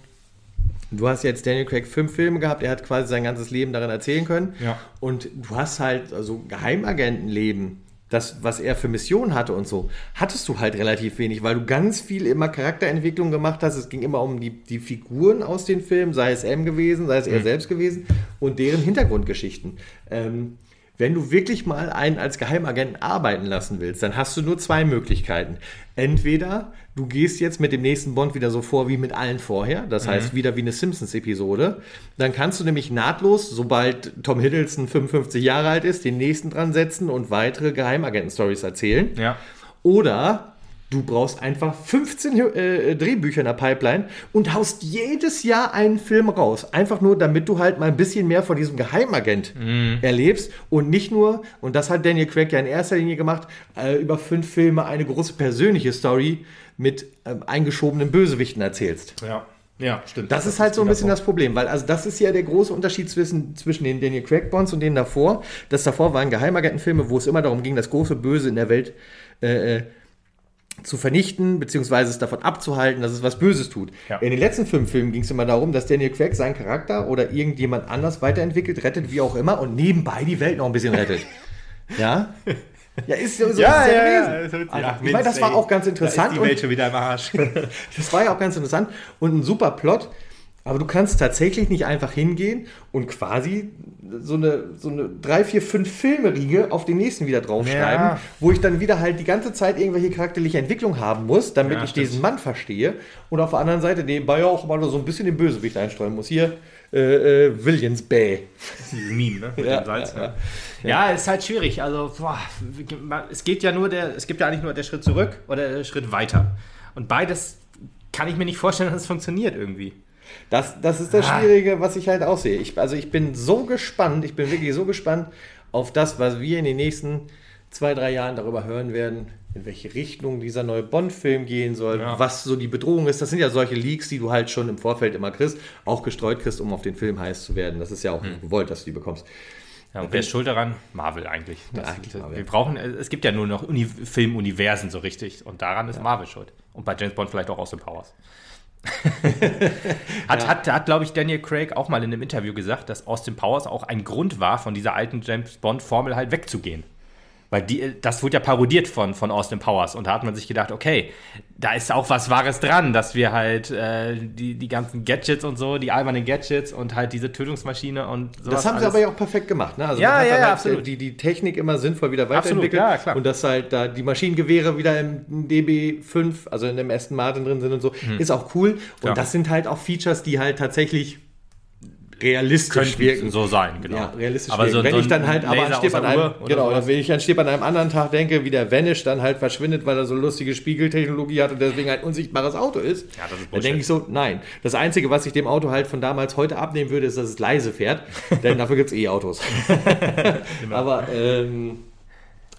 du hast jetzt Daniel Craig fünf Filme gehabt, er hat quasi sein ganzes Leben darin erzählen können. Ja. Und du hast halt also Geheimagentenleben das, was er für Missionen hatte und so, hattest du halt relativ wenig, weil du ganz viel immer Charakterentwicklung gemacht hast. Es ging immer um die, die Figuren aus den Filmen, sei es M gewesen, sei es er mhm. selbst gewesen und deren Hintergrundgeschichten. Ähm, wenn du wirklich mal einen als Geheimagenten arbeiten lassen willst, dann hast du nur zwei Möglichkeiten. Entweder du gehst jetzt mit dem nächsten Bond wieder so vor wie mit allen vorher, das mhm. heißt wieder wie eine Simpsons-Episode. Dann kannst du nämlich nahtlos, sobald Tom Hiddleston 55 Jahre alt ist, den nächsten dran setzen und weitere Geheimagenten-Stories erzählen. Ja. Oder Du brauchst einfach 15 äh, Drehbücher in der Pipeline und haust jedes Jahr einen Film raus. Einfach nur, damit du halt mal ein bisschen mehr von diesem Geheimagent mm. erlebst und nicht nur, und das hat Daniel Craig ja in erster Linie gemacht, äh, über fünf Filme eine große persönliche Story mit äh, eingeschobenen Bösewichten erzählst. Ja. Ja, stimmt. Das, das ist halt so ein bisschen das Problem, weil also das ist ja der große Unterschied zwischen, zwischen den Daniel Craig Bonds und denen davor. Das davor waren Geheimagentenfilme, wo es immer darum ging, das große Böse in der Welt äh, äh zu vernichten, beziehungsweise es davon abzuhalten, dass es was Böses tut. Ja. In den letzten fünf Filmen ging es immer darum, dass Daniel Craig seinen Charakter oder irgendjemand anders weiterentwickelt, rettet, wie auch immer, und nebenbei die Welt noch ein bisschen rettet. ja? Ja, ist so, so ja, ja, ja, gewesen. Ja, ja, ich meine, das war auch ganz interessant. Da ist die Welt schon wieder im Arsch. das war ja auch ganz interessant und ein super Plot. Aber du kannst tatsächlich nicht einfach hingehen und quasi so eine, so eine drei, vier, fünf Filme-Riege auf den nächsten wieder draufschreiben, ja. wo ich dann wieder halt die ganze Zeit irgendwelche charakterliche Entwicklung haben muss, damit ja, ich diesen Mann verstehe. Und auf der anderen Seite nebenbei auch mal so ein bisschen den Bösewicht einstreuen muss. Hier, äh, äh, Williams Bay. Dieses Meme, ne? Mit ja, dem Salz. Ja, ja. ja, ist halt schwierig. Also, boah, es geht ja nur der, es gibt ja eigentlich nur der Schritt zurück oder der Schritt weiter. Und beides kann ich mir nicht vorstellen, dass es funktioniert irgendwie. Das, das ist das ah. Schwierige, was ich halt auch sehe. Ich, also ich bin so gespannt, ich bin wirklich so gespannt auf das, was wir in den nächsten zwei, drei Jahren darüber hören werden, in welche Richtung dieser neue Bond-Film gehen soll, ja. was so die Bedrohung ist. Das sind ja solche Leaks, die du halt schon im Vorfeld immer kriegst, auch gestreut kriegst, um auf den Film heiß zu werden. Das ist ja auch hm. gewollt, dass du die bekommst. Ja, und wer ist schuld daran? Marvel eigentlich. Das, Ja, eigentlich Marvel. Wir brauchen, es gibt ja nur noch Uni Filmuniversen so richtig und daran ist Marvel schuld. Und bei James Bond vielleicht auch Austin Powers. hat, hat, hat glaube ich, Daniel Craig auch mal in einem Interview gesagt, dass Austin Powers auch ein Grund war, von dieser alten James Bond-Formel halt wegzugehen. Weil die, das wurde ja parodiert von, von Austin Powers und da hat man sich gedacht, okay, da ist auch was Wahres dran, dass wir halt äh, die, die ganzen Gadgets und so, die albernen Gadgets und halt diese Tötungsmaschine und sowas. Das haben sie alles- aber ja auch perfekt gemacht. Ne? Also Ja, ja, ja, halt absolut. Die, die Technik immer sinnvoll wieder Absolut, weiterentwickelt. ja, klar. Und dass halt da die Maschinengewehre wieder im DB5, also in dem Aston Martin drin sind und so, ist auch cool. Und Hm. Ja. das sind halt auch Features, die halt tatsächlich realistisch wirken. so sein, genau. Ja, realistisch aber wirken. so, wenn so ich dann ein halt aber aus an einem, oder genau, sowas. wenn ich an Stipp an einem anderen Tag denke, wie der Vanish dann halt verschwindet, weil er so lustige Spiegeltechnologie hat und deswegen halt unsichtbares Auto ist, Ja, das ist dann denke ich so, nein. Das Einzige, was ich dem Auto halt von damals heute abnehmen würde, ist, dass es leise fährt, denn dafür gibt es E-Autos. Genau. aber ähm,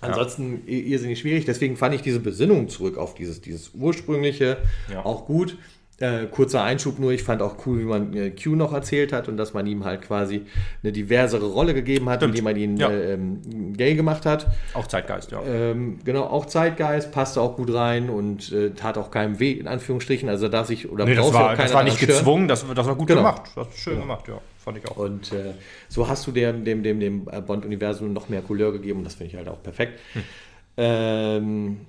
ansonsten i- irrsinnig schwierig, deswegen fand ich diese Besinnung zurück auf dieses, dieses ursprüngliche Ja. auch gut. Äh, kurzer Einschub nur, ich fand auch cool, wie man äh, Q noch erzählt hat und dass man ihm halt quasi eine diversere Rolle gegeben hat, Stimmt. indem man ihn Ja. äh, ähm, gay gemacht hat. Auch Zeitgeist, ja. Ähm, genau, auch Zeitgeist, passte auch gut rein und äh, tat auch keinem weh, in Anführungsstrichen. Also da darf sich oder Nee, das war, das war nicht gezwungen, das, das war gut Genau. gemacht. Das ist schön gemacht, ja. Fand ich auch. Und äh, so hast du dem, dem, dem, dem Bond-Universum noch mehr Couleur gegeben und das finde ich halt auch perfekt. Ähm,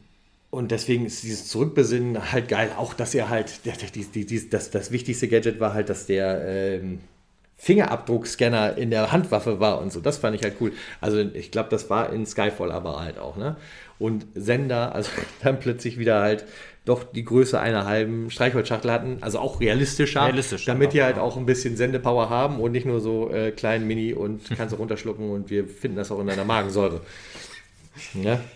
und deswegen ist dieses Zurückbesinnen halt geil. Auch, dass er halt, der, die, die, die, das, das wichtigste Gadget war halt, dass der ähm, Fingerabdruckscanner in der Handwaffe war und so. Das fand ich halt cool. Also ich glaube, das war in Skyfall aber halt auch. Ne? Und Sender, also dann plötzlich wieder halt doch die Größe einer halben Streichholzschachtel hatten, also auch realistischer, Realistisch, damit die ja. halt auch ein bisschen Sendepower haben und nicht nur so äh, klein, mini und kannst du runterschlucken und wir finden das auch in deiner Magensäure. Ja.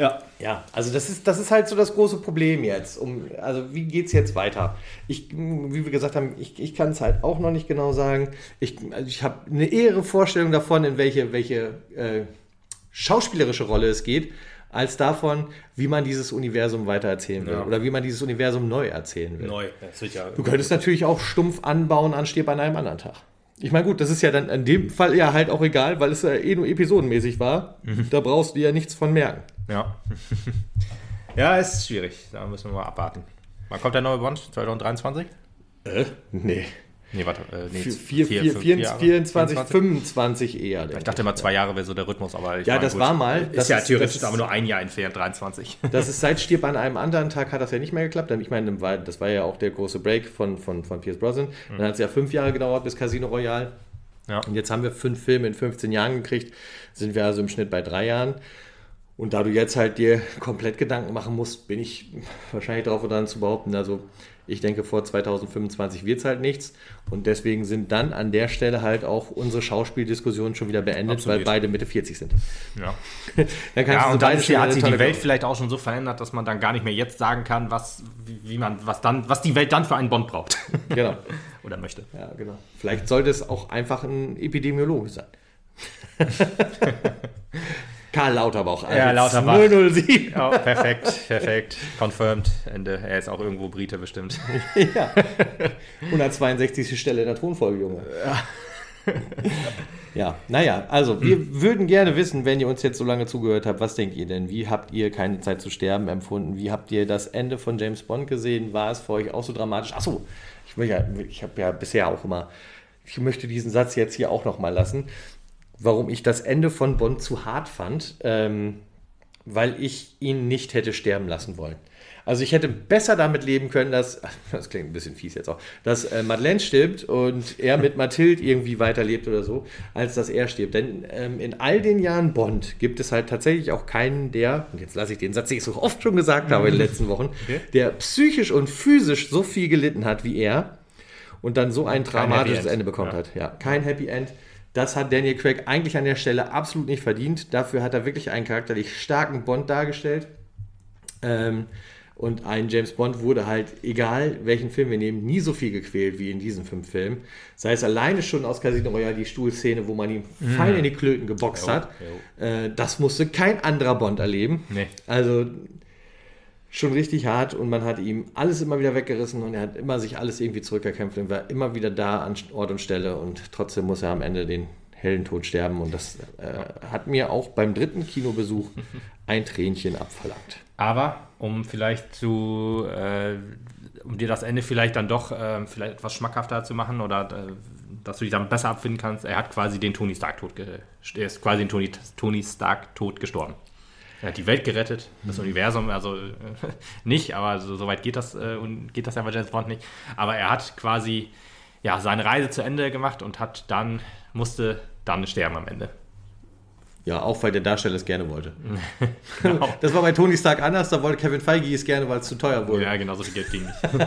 Ja. Ja, also das ist, das ist halt so das große Problem jetzt. Um, also wie geht es jetzt weiter? Ich, wie wir gesagt haben, ich, ich kann es halt auch noch nicht genau sagen. Ich, also ich habe eine ehre Vorstellung davon, in welche, welche äh, schauspielerische Rolle es geht, als davon, wie man dieses Universum weitererzählen will Ja. oder wie man dieses Universum neu erzählen will. Neu. Ja Du könntest natürlich auch stumpf anbauen an Stirb an einem anderen Tag. Ich meine, gut, das ist ja dann in dem Fall ja halt auch egal, weil es ja eh nur episodenmäßig war. Da brauchst du ja nichts von merken. Ja. ja, es ist schwierig. Da müssen wir mal abwarten. Wann kommt der neue Bond? 2023? Äh? Nee. Nee, warte. Äh, nee, Vier, vier, vier- vier, fünf 24, Jahre? 24, 25 eher. Ich dachte immer, zwei Jahre wäre so der Rhythmus, aber ich Ja, meine, das war mal. Ist Das ja ist- theoretisch das ist- aber nur ein Jahr entfernt, 23. Das ist seit Stirb an einem anderen Tag hat das ja nicht mehr geklappt. Denn Ich meine, das war ja auch der große Break von, von, von Pierce Brosnan. Dann hat es ja fünf Jahre gedauert bis Casino Royale. Ja. Und jetzt haben wir fünf Filme in 15 Jahren gekriegt. Sind wir also im Schnitt bei drei Jahren. Und da du jetzt halt dir komplett Gedanken machen musst, bin ich wahrscheinlich darauf dran zu behaupten, also ich denke, vor 2025 wird es halt nichts. Und deswegen sind dann an der Stelle halt auch unsere Schauspieldiskussionen schon wieder beendet, Absolut. weil beide Mitte 40 sind. Ja. Dann Ja, und dann beide ist schon hat sich die Welt vielleicht auch schon so verändert, dass man dann gar nicht mehr jetzt sagen kann, was, wie man, was dann, was die Welt dann für einen Bond braucht. Genau. Oder möchte. Ja, genau. Vielleicht sollte es auch einfach ein Epidemiologe sein. Karl Lauterbach. Ja, als Lauterbach. 007. Ja, perfekt, perfekt. Confirmed. Ende. Er ist auch irgendwo Brite bestimmt. Ja. 162. Stelle in der Thronfolge, Junge. Ja, naja, also wir würden gerne wissen, wenn ihr uns jetzt so lange zugehört habt, was denkt ihr denn? Wie habt ihr keine Zeit zu sterben empfunden? Wie habt ihr das Ende von James Bond gesehen? War es für euch auch so dramatisch? Achso, ich, ja, ich habe ja bisher auch immer, ich möchte diesen Satz jetzt hier auch nochmal lassen, warum ich das Ende von Bond zu hart fand, ähm, weil ich ihn nicht hätte sterben lassen wollen. Also ich hätte besser damit leben können, dass, das klingt ein bisschen fies jetzt auch, dass äh, Madeleine stirbt und er mit Mathilde irgendwie weiterlebt oder so, als dass er stirbt. Denn ähm, in all den Jahren Bond gibt es halt tatsächlich auch keinen, der, und jetzt lasse ich den Satz, den ich so oft schon gesagt habe in den letzten Wochen, der psychisch und physisch so viel gelitten hat wie er und dann so ein kein dramatisches. Ende bekommen Ja. hat. Ja, kein Happy End. Das hat Daniel Craig eigentlich an der Stelle absolut nicht verdient. Dafür hat er wirklich einen charakterlich starken Bond dargestellt. Ähm, und ein James Bond wurde halt, egal welchen Film wir nehmen, nie so viel gequält wie in diesen fünf Filmen. Sei es alleine schon aus Casino Royale die Stuhlszene, wo man ihn fein in die Klöten geboxt Jo, hat. Äh, das musste kein anderer Bond erleben. Nee. Also schon richtig hart und man hat ihm alles immer wieder weggerissen und er hat immer sich alles irgendwie zurückerkämpft und war immer wieder da an Ort und Stelle und trotzdem muss er am Ende den Heldentod sterben. Und das äh, hat mir auch beim dritten Kinobesuch ein Tränchen abverlangt. Aber um vielleicht zu, äh, um dir das Ende vielleicht dann doch äh, vielleicht etwas schmackhafter zu machen oder äh, dass du dich dann besser abfinden kannst, er hat quasi den Tony Stark Tod, er ist quasi den Tony, Tony Stark Tod gestorben. Er hat die Welt gerettet, das mhm. Universum, also äh, nicht, aber so, so weit geht das, äh, geht das ja bei James Bond nicht. Aber er hat quasi ja, seine Reise zu Ende gemacht und hat dann, musste dann sterben am Ende. Ja, auch weil der Darsteller es gerne wollte. genau. Das war bei Tony Stark anders, da wollte Kevin Feige es gerne, weil es zu teuer wurde. Ja, genau, so viel Geld ging nicht.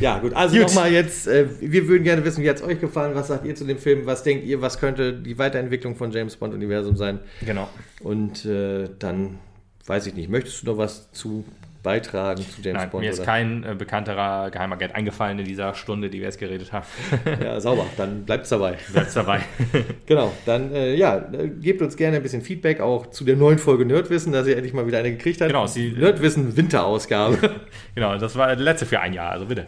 ja, gut, also nochmal jetzt, äh, wir würden gerne wissen, wie hat es euch gefallen, was sagt ihr zu dem Film, was denkt ihr, was könnte die Weiterentwicklung von James Bond Universum sein? Genau. Und äh, dann, weiß ich nicht, möchtest du noch was zu beitragen zu James Nein, Bond? Mir ist oder? kein äh, bekannterer Geheimagent eingefallen in dieser Stunde, die wir jetzt geredet haben. ja, sauber, dann bleibt es dabei. Bleibt dabei. genau, dann äh, ja, gebt uns gerne ein bisschen Feedback auch zu der neuen Folge Nerdwissen, dass ihr endlich mal wieder eine gekriegt habt. Genau, die Nerdwissen Winterausgabe. genau, das war die letzte für ein Jahr, also bitte.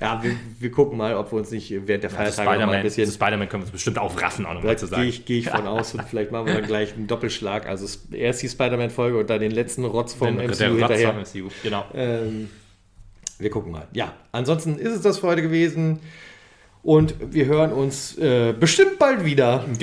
ja, wir, wir, gucken mal, ob wir uns nicht während der Feiertage ja, mal ein bisschen. Spider-Man können wir uns bestimmt aufraffen, auch nochmal zu sagen. Gehe ich, geh ich von aus und vielleicht machen wir dann gleich einen Doppelschlag. Also erst die Spider-Man-Folge und dann den letzten Rotz vom MCU hinterher. MCU, genau. Ähm, wir gucken mal. Ja, ansonsten ist es das für heute gewesen. Und wir hören uns äh, bestimmt bald wieder. Genau.